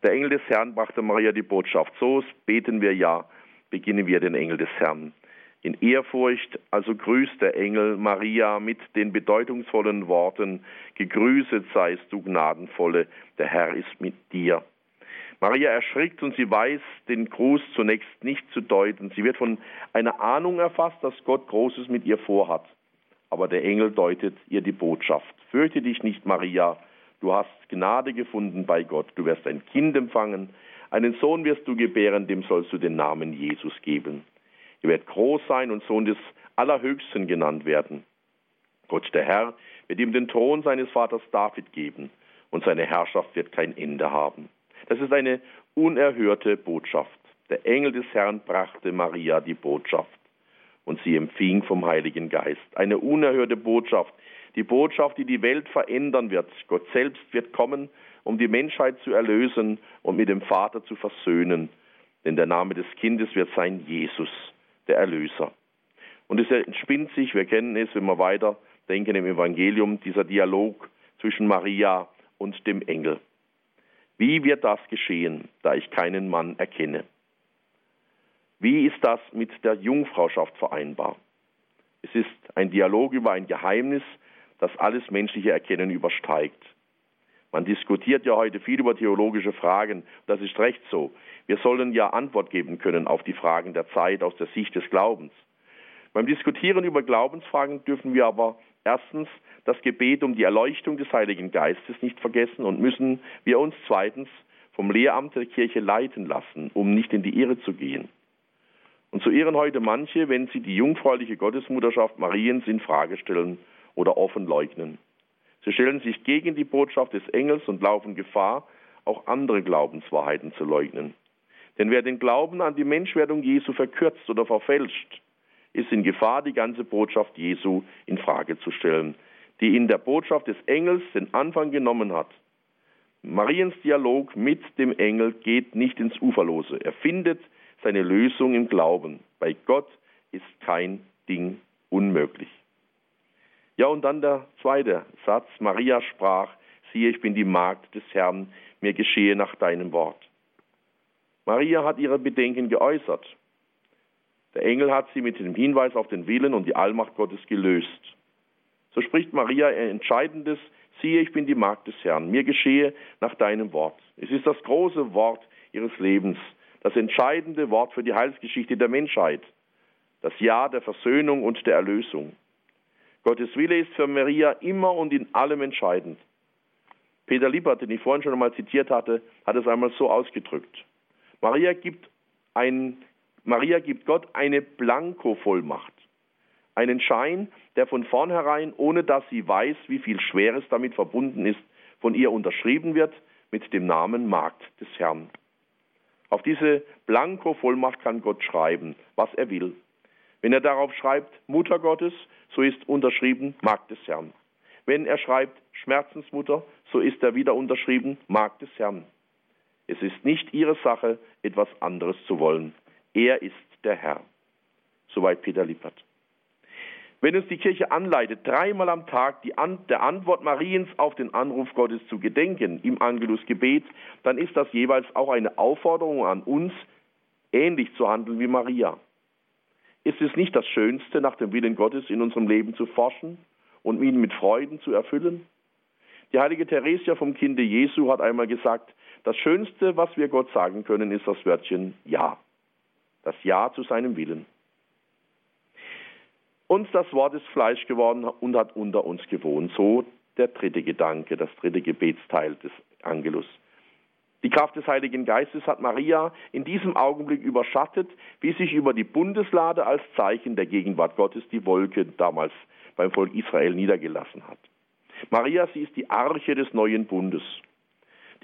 [SPEAKER 2] Der Engel des Herrn brachte Maria die Botschaft. So beten wir ja, beginnen wir den Engel des Herrn. In Ehrfurcht also grüßt der Engel Maria mit den bedeutungsvollen Worten, Gegrüßet seist du Gnadenvolle, der Herr ist mit dir. Maria erschrickt und sie weiß den Gruß zunächst nicht zu deuten. Sie wird von einer Ahnung erfasst, dass Gott Großes mit ihr vorhat. Aber der Engel deutet ihr die Botschaft. Fürchte dich nicht, Maria, du hast Gnade gefunden bei Gott, du wirst ein Kind empfangen, einen Sohn wirst du gebären, dem sollst du den Namen Jesus geben. Er wird groß sein und Sohn des Allerhöchsten genannt werden. Gott der Herr wird ihm den Thron seines Vaters David geben und seine Herrschaft wird kein Ende haben. Das ist eine unerhörte Botschaft. Der Engel des Herrn brachte Maria die Botschaft und sie empfing vom Heiligen Geist. Eine unerhörte Botschaft, die Botschaft, die die Welt verändern wird. Gott selbst wird kommen, um die Menschheit zu erlösen und mit dem Vater zu versöhnen. Denn der Name des Kindes wird sein Jesus, der Erlöser. Und es entspinnt sich, wir kennen es, wenn wir weiter denken im Evangelium, dieser Dialog zwischen Maria und dem Engel. Wie wird das geschehen, da ich keinen Mann erkenne? Wie ist das mit der Jungfrauschaft vereinbar? Es ist ein Dialog über ein Geheimnis, das alles menschliche Erkennen übersteigt. Man diskutiert ja heute viel über theologische Fragen. Das ist recht so. Wir sollen ja Antwort geben können auf die Fragen der Zeit aus der Sicht des Glaubens. Beim Diskutieren über Glaubensfragen dürfen wir aber erstens das Gebet um die Erleuchtung des Heiligen Geistes nicht vergessen und müssen wir uns zweitens vom Lehramt der Kirche leiten lassen, um nicht in die Irre zu gehen. Und so ehren heute manche, wenn sie die jungfräuliche Gottesmutterschaft Mariens in Frage stellen oder offen leugnen. Sie stellen sich gegen die Botschaft des Engels und laufen Gefahr, auch andere Glaubenswahrheiten zu leugnen. Denn wer den Glauben an die Menschwerdung Jesu verkürzt oder verfälscht, ist in Gefahr, die ganze Botschaft Jesu in Frage zu stellen, die in der Botschaft des Engels den Anfang genommen hat. Mariens Dialog mit dem Engel geht nicht ins Uferlose. Er findet seine Lösung im Glauben. Bei Gott ist kein Ding unmöglich. Ja, und dann der zweite Satz. Maria sprach, siehe, ich bin die Magd des Herrn, mir geschehe nach deinem Wort. Maria hat ihre Bedenken geäußert. Der Engel hat sie mit dem Hinweis auf den Willen und die Allmacht Gottes gelöst. So spricht Maria ein entscheidendes, siehe, ich bin die Magd des Herrn, mir geschehe nach deinem Wort. Es ist das große Wort ihres Lebens, das entscheidende Wort für die Heilsgeschichte der Menschheit, das Ja der Versöhnung und der Erlösung. Gottes Wille ist für Maria immer und in allem entscheidend. Peter Liebert, den ich vorhin schon einmal zitiert hatte, hat es einmal so ausgedrückt. Maria gibt, ein, Maria gibt Gott eine Blankovollmacht, einen Schein, der von vornherein, ohne dass sie weiß, wie viel Schweres damit verbunden ist, von ihr unterschrieben wird mit dem Namen Magd des Herrn. Auf diese Blankovollmacht kann Gott schreiben, was er will. Wenn er darauf schreibt, Mutter Gottes, so ist unterschrieben Magd des Herrn. Wenn er schreibt Schmerzensmutter, so ist er wieder unterschrieben Magd des Herrn. Es ist nicht ihre Sache, etwas anderes zu wollen. Er ist der Herr. Soweit Peter Lippert. Wenn uns die Kirche anleitet, dreimal am Tag An der Antwort Mariens auf den Anruf Gottes zu gedenken im Angelusgebet, dann ist das jeweils auch eine Aufforderung an uns, ähnlich zu handeln wie Maria. Ist es nicht das Schönste, nach dem Willen Gottes in unserem Leben zu forschen und ihn mit Freuden zu erfüllen? Die heilige Theresia vom Kinde Jesu hat einmal gesagt, das Schönste, was wir Gott sagen können, ist das Wörtchen Ja. Das Ja zu seinem Willen. Und das Wort ist Fleisch geworden und hat unter uns gewohnt. So der dritte Gedanke, das dritte Gebetsteil des Angelus. Die Kraft des Heiligen Geistes hat Maria in diesem Augenblick überschattet, wie sich über die Bundeslade als Zeichen der Gegenwart Gottes die Wolke damals beim Volk Israel niedergelassen hat. Maria, sie ist die Arche des neuen Bundes.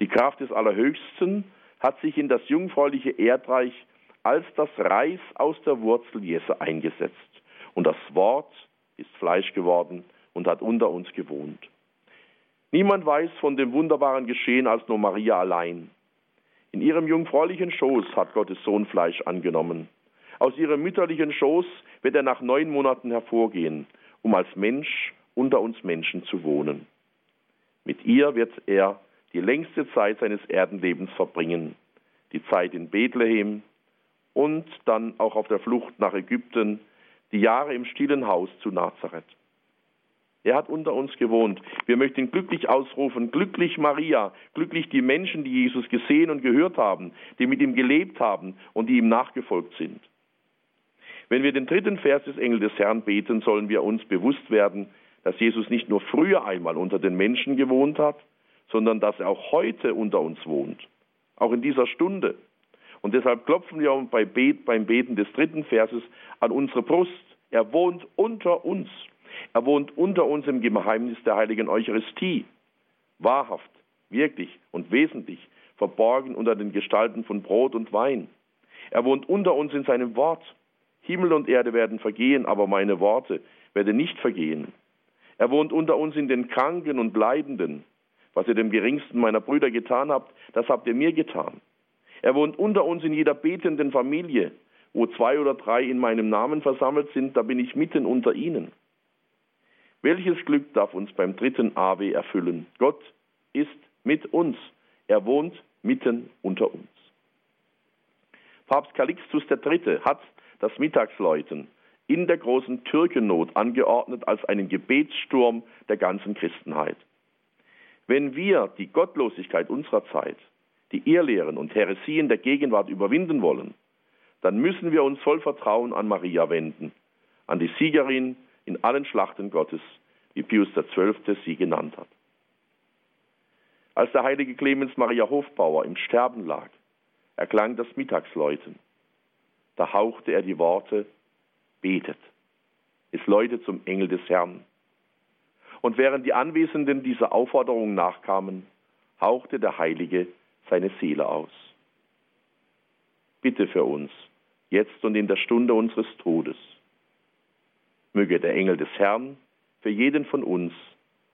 [SPEAKER 2] Die Kraft des Allerhöchsten hat sich in das jungfräuliche Erdreich als das Reis aus der Wurzel Jesse eingesetzt. Und das Wort ist Fleisch geworden und hat unter uns gewohnt. Niemand weiß von dem wunderbaren Geschehen als nur Maria allein. In ihrem jungfräulichen Schoß hat Gottes Sohn Fleisch angenommen. Aus ihrem mütterlichen Schoß wird er nach neun Monaten hervorgehen, um als Mensch unter uns Menschen zu wohnen. Mit ihr wird er die längste Zeit seines Erdenlebens verbringen, die Zeit in Bethlehem und dann auch auf der Flucht nach Ägypten, die Jahre im stillen Haus zu Nazareth. Er hat unter uns gewohnt. Wir möchten glücklich ausrufen, glücklich Maria, glücklich die Menschen, die Jesus gesehen und gehört haben, die mit ihm gelebt haben und die ihm nachgefolgt sind. Wenn wir den dritten Vers des Engel des Herrn beten, sollen wir uns bewusst werden, dass Jesus nicht nur früher einmal unter den Menschen gewohnt hat, sondern dass er auch heute unter uns wohnt, auch in dieser Stunde. Und deshalb klopfen wir beim Beten des dritten Verses an unsere Brust. Er wohnt unter uns. Er wohnt unter uns im Geheimnis der heiligen Eucharistie. Wahrhaft, wirklich und wesentlich, verborgen unter den Gestalten von Brot und Wein. Er wohnt unter uns in seinem Wort. Himmel und Erde werden vergehen, aber meine Worte werden nicht vergehen. Er wohnt unter uns in den Kranken und Leidenden. Was ihr dem geringsten meiner Brüder getan habt, das habt ihr mir getan. Er wohnt unter uns in jeder betenden Familie. Wo zwei oder drei in meinem Namen versammelt sind, da bin ich mitten unter ihnen. Welches Glück darf uns beim dritten Ave erfüllen? Gott ist mit uns. Er wohnt mitten unter uns. Papst Calixtus III. hat das Mittagsläuten in der großen Türkennot angeordnet als einen Gebetssturm der ganzen Christenheit. Wenn wir die Gottlosigkeit unserer Zeit, die Irrlehren und Heresien der Gegenwart überwinden wollen, dann müssen wir uns voll Vertrauen an Maria wenden, an die Siegerin in allen Schlachten Gottes, wie Pius XII. sie genannt hat. Als der heilige Clemens Maria Hofbauer im Sterben lag, erklang das Mittagsläuten. Da hauchte er die Worte, betet. Es läutet zum Engel des Herrn. Und während die Anwesenden dieser Aufforderung nachkamen, hauchte der Heilige seine Seele aus. Bitte für uns, jetzt und in der Stunde unseres Todes. Möge der Engel des Herrn für jeden von uns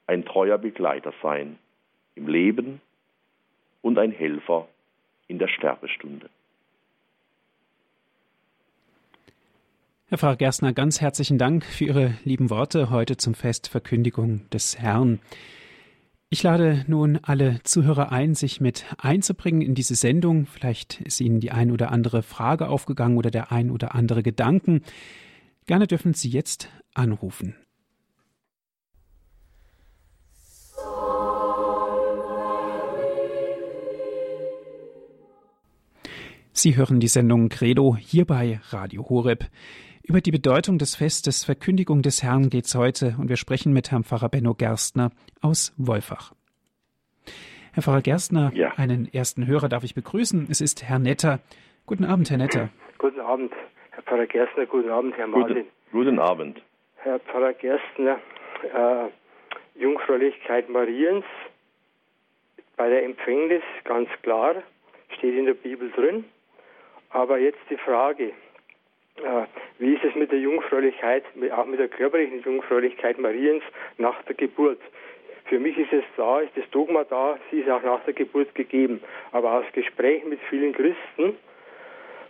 [SPEAKER 2] ein treuer Begleiter sein im Leben und ein Helfer in der Sterbestunde.
[SPEAKER 1] Herr Pfarrer Gerstner, ganz herzlichen Dank für Ihre lieben Worte heute zum Fest Verkündigung des Herrn. Ich lade nun alle Zuhörer ein, sich mit einzubringen in diese Sendung. Vielleicht ist Ihnen die ein oder andere Frage aufgegangen oder der ein oder andere Gedanken. Gerne dürfen Sie jetzt anrufen. Sie hören die Sendung Credo hier bei Radio Horeb. Über die Bedeutung des Festes Verkündigung des Herrn geht's heute und wir sprechen mit Herrn Pfarrer Benno Gerstner aus Wolfach. Herr Pfarrer Gerstner, ja. einen ersten Hörer darf ich begrüßen. Es ist Herr Netter. Guten Abend, Herr Netter.
[SPEAKER 3] Guten Abend, Herr Pfarrer Gerstner. Guten Abend, Herr Martin.
[SPEAKER 2] Guten, guten Abend.
[SPEAKER 3] Herr Pfarrer Gerstner, äh, Jungfräulichkeit Mariens bei der Empfängnis, ganz klar, steht in der Bibel drin. Aber jetzt die Frage, wie ist es mit der Jungfräulichkeit, auch mit der körperlichen Jungfräulichkeit Mariens nach der Geburt? Für mich ist es da, ist das Dogma da, sie ist auch nach der Geburt gegeben. Aber aus Gesprächen mit vielen Christen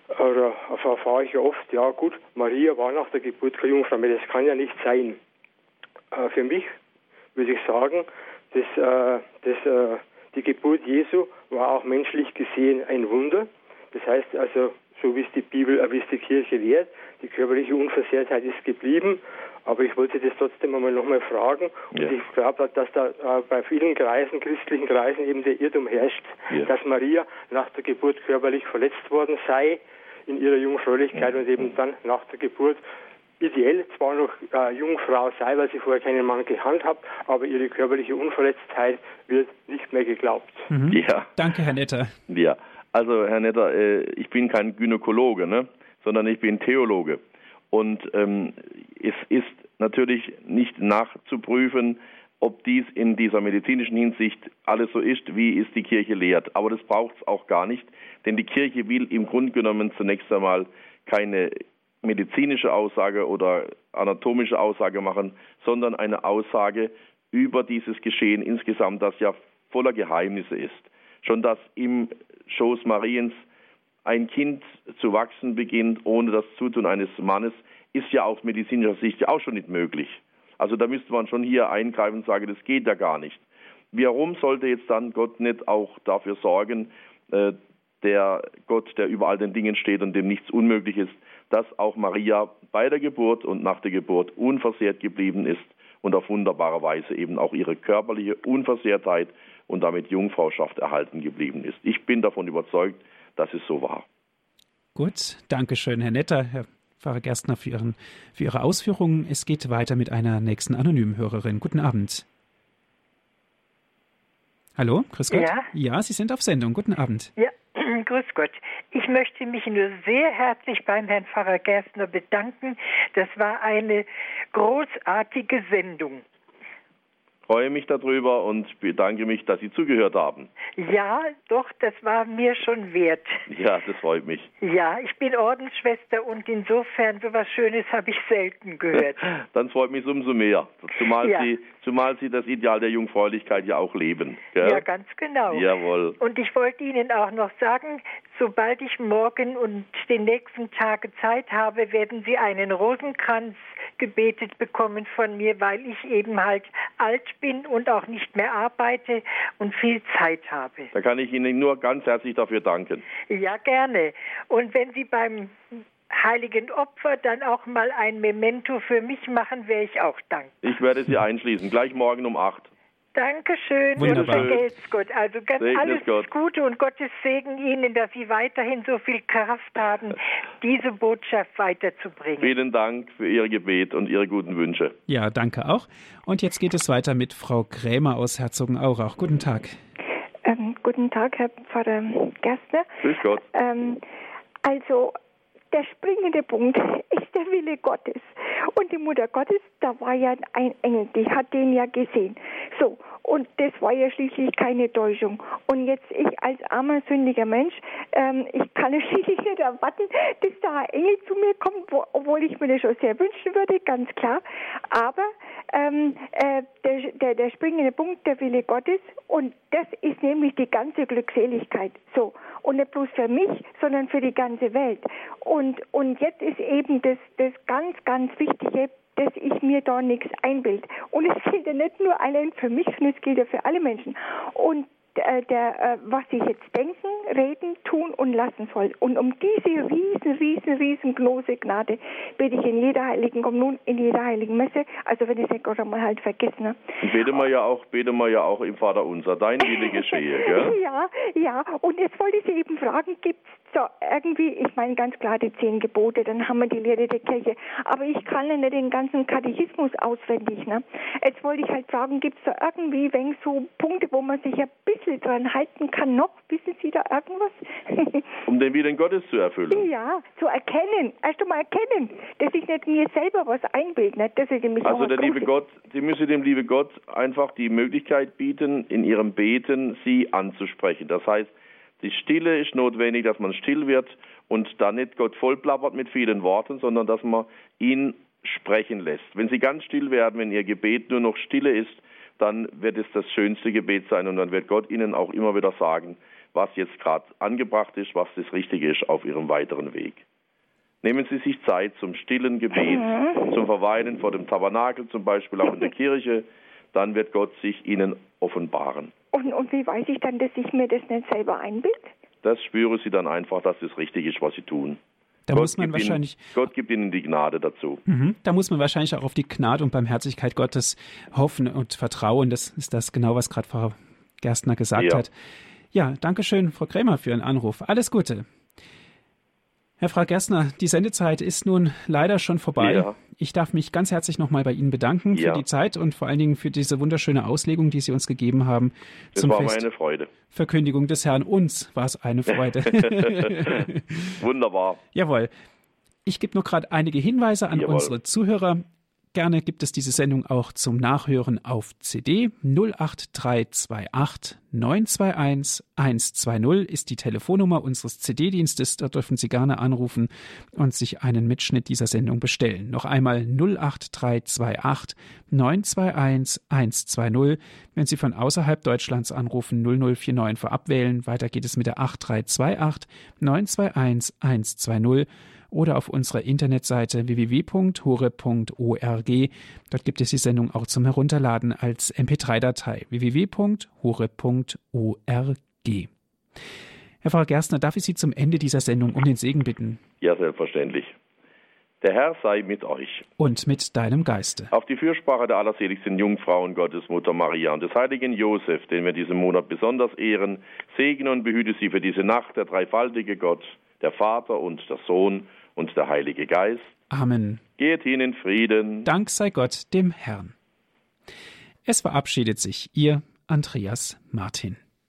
[SPEAKER 3] oder erfahre ich oft, ja gut, Maria war nach der Geburt keine Jungfrau mehr, das kann ja nicht sein. Äh, für mich würde ich sagen, dass, äh, dass die Geburt Jesu war auch menschlich gesehen ein Wunder. Das heißt also, so wie es die Bibel, äh, wie es die Kirche lehrt. Die körperliche Unversehrtheit ist geblieben, aber ich wollte das trotzdem einmal nochmal fragen. Und ja. ich glaube, dass da äh, bei vielen Kreisen, christlichen Kreisen eben der Irrtum herrscht, ja. dass Maria nach der Geburt körperlich verletzt worden sei in ihrer Jungfräulichkeit ja. und eben dann nach der Geburt ideell zwar noch äh, Jungfrau sei, weil sie vorher keinen Mann gehandhabt, aber ihre körperliche Unverletztheit wird nicht mehr geglaubt.
[SPEAKER 1] Mhm. Ja. Danke, Herr Netter.
[SPEAKER 2] Ja. Also, Herr Netter, äh, ich bin kein Gynäkologe, ne? sondern ich bin Theologe. Und ähm, es ist natürlich nicht nachzuprüfen, ob dies in dieser medizinischen Hinsicht alles so ist, wie es die Kirche lehrt. Aber das braucht es auch gar nicht, denn die Kirche will im Grunde genommen zunächst einmal keine medizinische Aussage oder anatomische Aussage machen, sondern eine Aussage über dieses Geschehen insgesamt, das ja voller Geheimnisse ist. Schon dass im Schoß Mariens ein Kind zu wachsen beginnt ohne das Zutun eines Mannes, ist ja aus medizinischer Sicht ja auch schon nicht möglich. Also da müsste man schon hier eingreifen und sagen, das geht ja gar nicht. Warum sollte jetzt dann Gott nicht auch dafür sorgen, äh, der Gott, der über all den Dingen steht und dem nichts unmöglich ist, dass auch Maria bei der Geburt und nach der Geburt unversehrt geblieben ist und auf wunderbare Weise eben auch ihre körperliche Unversehrtheit und damit Jungfrauschaft erhalten geblieben ist. Ich bin davon überzeugt, dass es so war.
[SPEAKER 1] Gut, danke schön, Herr Netter, Herr Pfarrer Gerstner, für, Ihren, für Ihre Ausführungen. Es geht weiter mit einer nächsten anonymen Hörerin. Guten Abend. Hallo, grüß Gott. Ja? ja, Sie sind auf Sendung. Guten Abend.
[SPEAKER 4] Ja, grüß Gott. Ich möchte mich nur sehr herzlich beim Herrn Pfarrer Gerstner bedanken. Das war eine großartige Sendung
[SPEAKER 2] freue mich darüber und bedanke mich, dass Sie zugehört haben.
[SPEAKER 4] Ja, doch, das war mir schon wert.
[SPEAKER 2] Ja, das freut mich.
[SPEAKER 4] Ja, ich bin Ordensschwester und insofern so was Schönes habe ich selten gehört.
[SPEAKER 2] Dann freut mich umso mehr, zumal, ja. Sie, zumal Sie das Ideal der Jungfräulichkeit ja auch leben.
[SPEAKER 4] Gell? Ja, ganz genau.
[SPEAKER 2] Jawohl.
[SPEAKER 4] Und ich wollte Ihnen auch noch sagen, sobald ich morgen und den nächsten Tage Zeit habe, werden Sie einen Rosenkranz gebetet bekommen von mir, weil ich eben halt alt bin und auch nicht mehr arbeite und viel Zeit habe.
[SPEAKER 2] Da kann ich Ihnen nur ganz herzlich dafür danken.
[SPEAKER 4] Ja, gerne. Und wenn Sie beim heiligen Opfer dann auch mal ein Memento für mich machen, wäre ich auch dankbar.
[SPEAKER 2] Ich werde Sie einschließen, gleich morgen um acht.
[SPEAKER 4] Dankeschön
[SPEAKER 1] Wunderbar.
[SPEAKER 4] und vergelt's Gott. Also ganz alles
[SPEAKER 2] Gott.
[SPEAKER 4] Gute und Gottes Segen Ihnen, dass Sie weiterhin so viel Kraft haben, diese Botschaft weiterzubringen.
[SPEAKER 2] Vielen Dank für Ihr Gebet und Ihre guten Wünsche.
[SPEAKER 1] Ja, danke auch. Und jetzt geht es weiter mit Frau Krämer aus Herzogenaurach. Guten Tag.
[SPEAKER 5] Ähm, guten Tag, Herr Pfarrer Gerstner.
[SPEAKER 2] Grüß Gott.
[SPEAKER 5] Ähm, also, der springende Punkt ist der Wille Gottes. Und die Mutter Gottes, da war ja ein Engel, die hat den ja gesehen. So, und das war ja schließlich keine Täuschung. Und jetzt ich als armer, sündiger Mensch, ähm, ich kann es schließlich nicht erwarten, dass da ein Engel zu mir kommt, wo, obwohl ich mir das schon sehr wünschen würde, ganz klar. Aber ähm, äh, der, der, der springende Punkt, der Wille Gottes, und das ist nämlich die ganze Glückseligkeit. So, und nicht bloß für mich, sondern für die ganze Welt. Und, und jetzt ist eben das, das ganz, ganz Wichtige, dass ich mir da nichts einbild. Und es gilt ja nicht nur allein für mich, sondern es gilt ja für alle Menschen. Und äh, der, äh, was ich jetzt denken, reden, tun und lassen soll. Und um diese riesen, riesen, riesengroße Gnade bitte ich in jeder heiligen Kommunion, in jeder heiligen Messe, also wenn ich es Gott einmal halt vergessen.
[SPEAKER 2] Und beten wir ja auch, beten wir ja auch im Vater unser, dein Wille geschehe, gell?
[SPEAKER 5] Ja, ja. Und jetzt wollte ich Sie eben fragen, gibt es so irgendwie, ich meine ganz klar die zehn Gebote, dann haben wir die Lehre der Kirche, aber ich kann ja nicht den ganzen Katechismus auswendig. Ne? Jetzt wollte ich halt fragen, gibt es da irgendwie wenn so Punkte, wo man sich ein bisschen dran halten kann noch? Wissen Sie da irgendwas?
[SPEAKER 2] Um den Willen Gottes zu erfüllen.
[SPEAKER 5] ja, zu erkennen, erst einmal erkennen, dass ich nicht mir selber was einbilde, nicht, dass ich mich
[SPEAKER 2] Also der liebe Gott, Sie müssen dem liebe Gott einfach die Möglichkeit bieten, in Ihrem Beten Sie anzusprechen. Das heißt, die Stille ist notwendig, dass man still wird und dann nicht Gott vollplappert mit vielen Worten, sondern dass man ihn sprechen lässt. Wenn Sie ganz still werden, wenn Ihr Gebet nur noch Stille ist, dann wird es das schönste Gebet sein und dann wird Gott Ihnen auch immer wieder sagen, was jetzt gerade angebracht ist, was das Richtige ist auf Ihrem weiteren Weg. Nehmen Sie sich Zeit zum stillen Gebet, zum Verweilen vor dem Tabernakel zum Beispiel, auch in der Kirche, dann wird Gott sich Ihnen offenbaren.
[SPEAKER 5] Und, und wie weiß ich dann, dass ich mir das nicht selber einbilde?
[SPEAKER 2] Das spüren Sie dann einfach, dass es richtig ist, was Sie tun.
[SPEAKER 1] Da
[SPEAKER 2] Gott
[SPEAKER 1] muss man
[SPEAKER 2] gibt
[SPEAKER 1] wahrscheinlich,
[SPEAKER 2] Ihnen, Gott gibt Ihnen die Gnade dazu.
[SPEAKER 1] mhm, da muss man wahrscheinlich auch auf die Gnade und Barmherzigkeit Gottes hoffen und vertrauen. Das ist das genau, was gerade Frau Gerstner gesagt
[SPEAKER 2] Ja.
[SPEAKER 1] hat. Ja, danke schön, Frau Krämer, für Ihren Anruf. Alles Gute. Herr Frau Gerstner, die Sendezeit ist nun leider schon vorbei.
[SPEAKER 2] Ja.
[SPEAKER 1] Ich darf mich ganz herzlich nochmal bei Ihnen bedanken
[SPEAKER 2] Ja.
[SPEAKER 1] für die Zeit und vor allen Dingen für diese wunderschöne Auslegung, die Sie uns gegeben haben
[SPEAKER 2] Das
[SPEAKER 1] zum
[SPEAKER 2] war
[SPEAKER 1] Fest.
[SPEAKER 2] eine Freude.
[SPEAKER 1] Verkündigung des Herrn. Uns war es eine Freude.
[SPEAKER 2] Wunderbar.
[SPEAKER 1] Jawohl. Ich gebe nur gerade einige Hinweise an
[SPEAKER 2] Jawohl.
[SPEAKER 1] unsere Zuhörer. Gerne gibt es diese Sendung auch zum Nachhören auf CD. 08328 921 120 ist die Telefonnummer unseres CD-Dienstes. Da dürfen Sie gerne anrufen und sich einen Mitschnitt dieser Sendung bestellen. Noch einmal 08328 921 120. Wenn Sie von außerhalb Deutschlands anrufen, 0049 vorab wählen. Weiter geht es mit der 8328 921 120 oder auf unserer Internetseite www.hore.org. Dort gibt es die Sendung auch zum Herunterladen als MP3-Datei www.hore.org. Herr Frau Gerstner, darf ich Sie zum Ende dieser Sendung um den Segen bitten
[SPEAKER 2] Ja, selbstverständlich. Der Herr sei mit euch.
[SPEAKER 1] und mit deinem Geiste.
[SPEAKER 2] Auf die Fürsprache der allerseligsten Jungfrauen Gottes, Mutter Maria und des heiligen Josef, den wir diesen Monat besonders ehren, segne und behüte sie für diese Nacht der dreifaltige Gott, der Vater und der Sohn und der Heilige Geist.
[SPEAKER 1] Amen.
[SPEAKER 2] Geht hin in Frieden.
[SPEAKER 1] Dank sei Gott dem Herrn. Es verabschiedet sich Ihr Andreas Martin.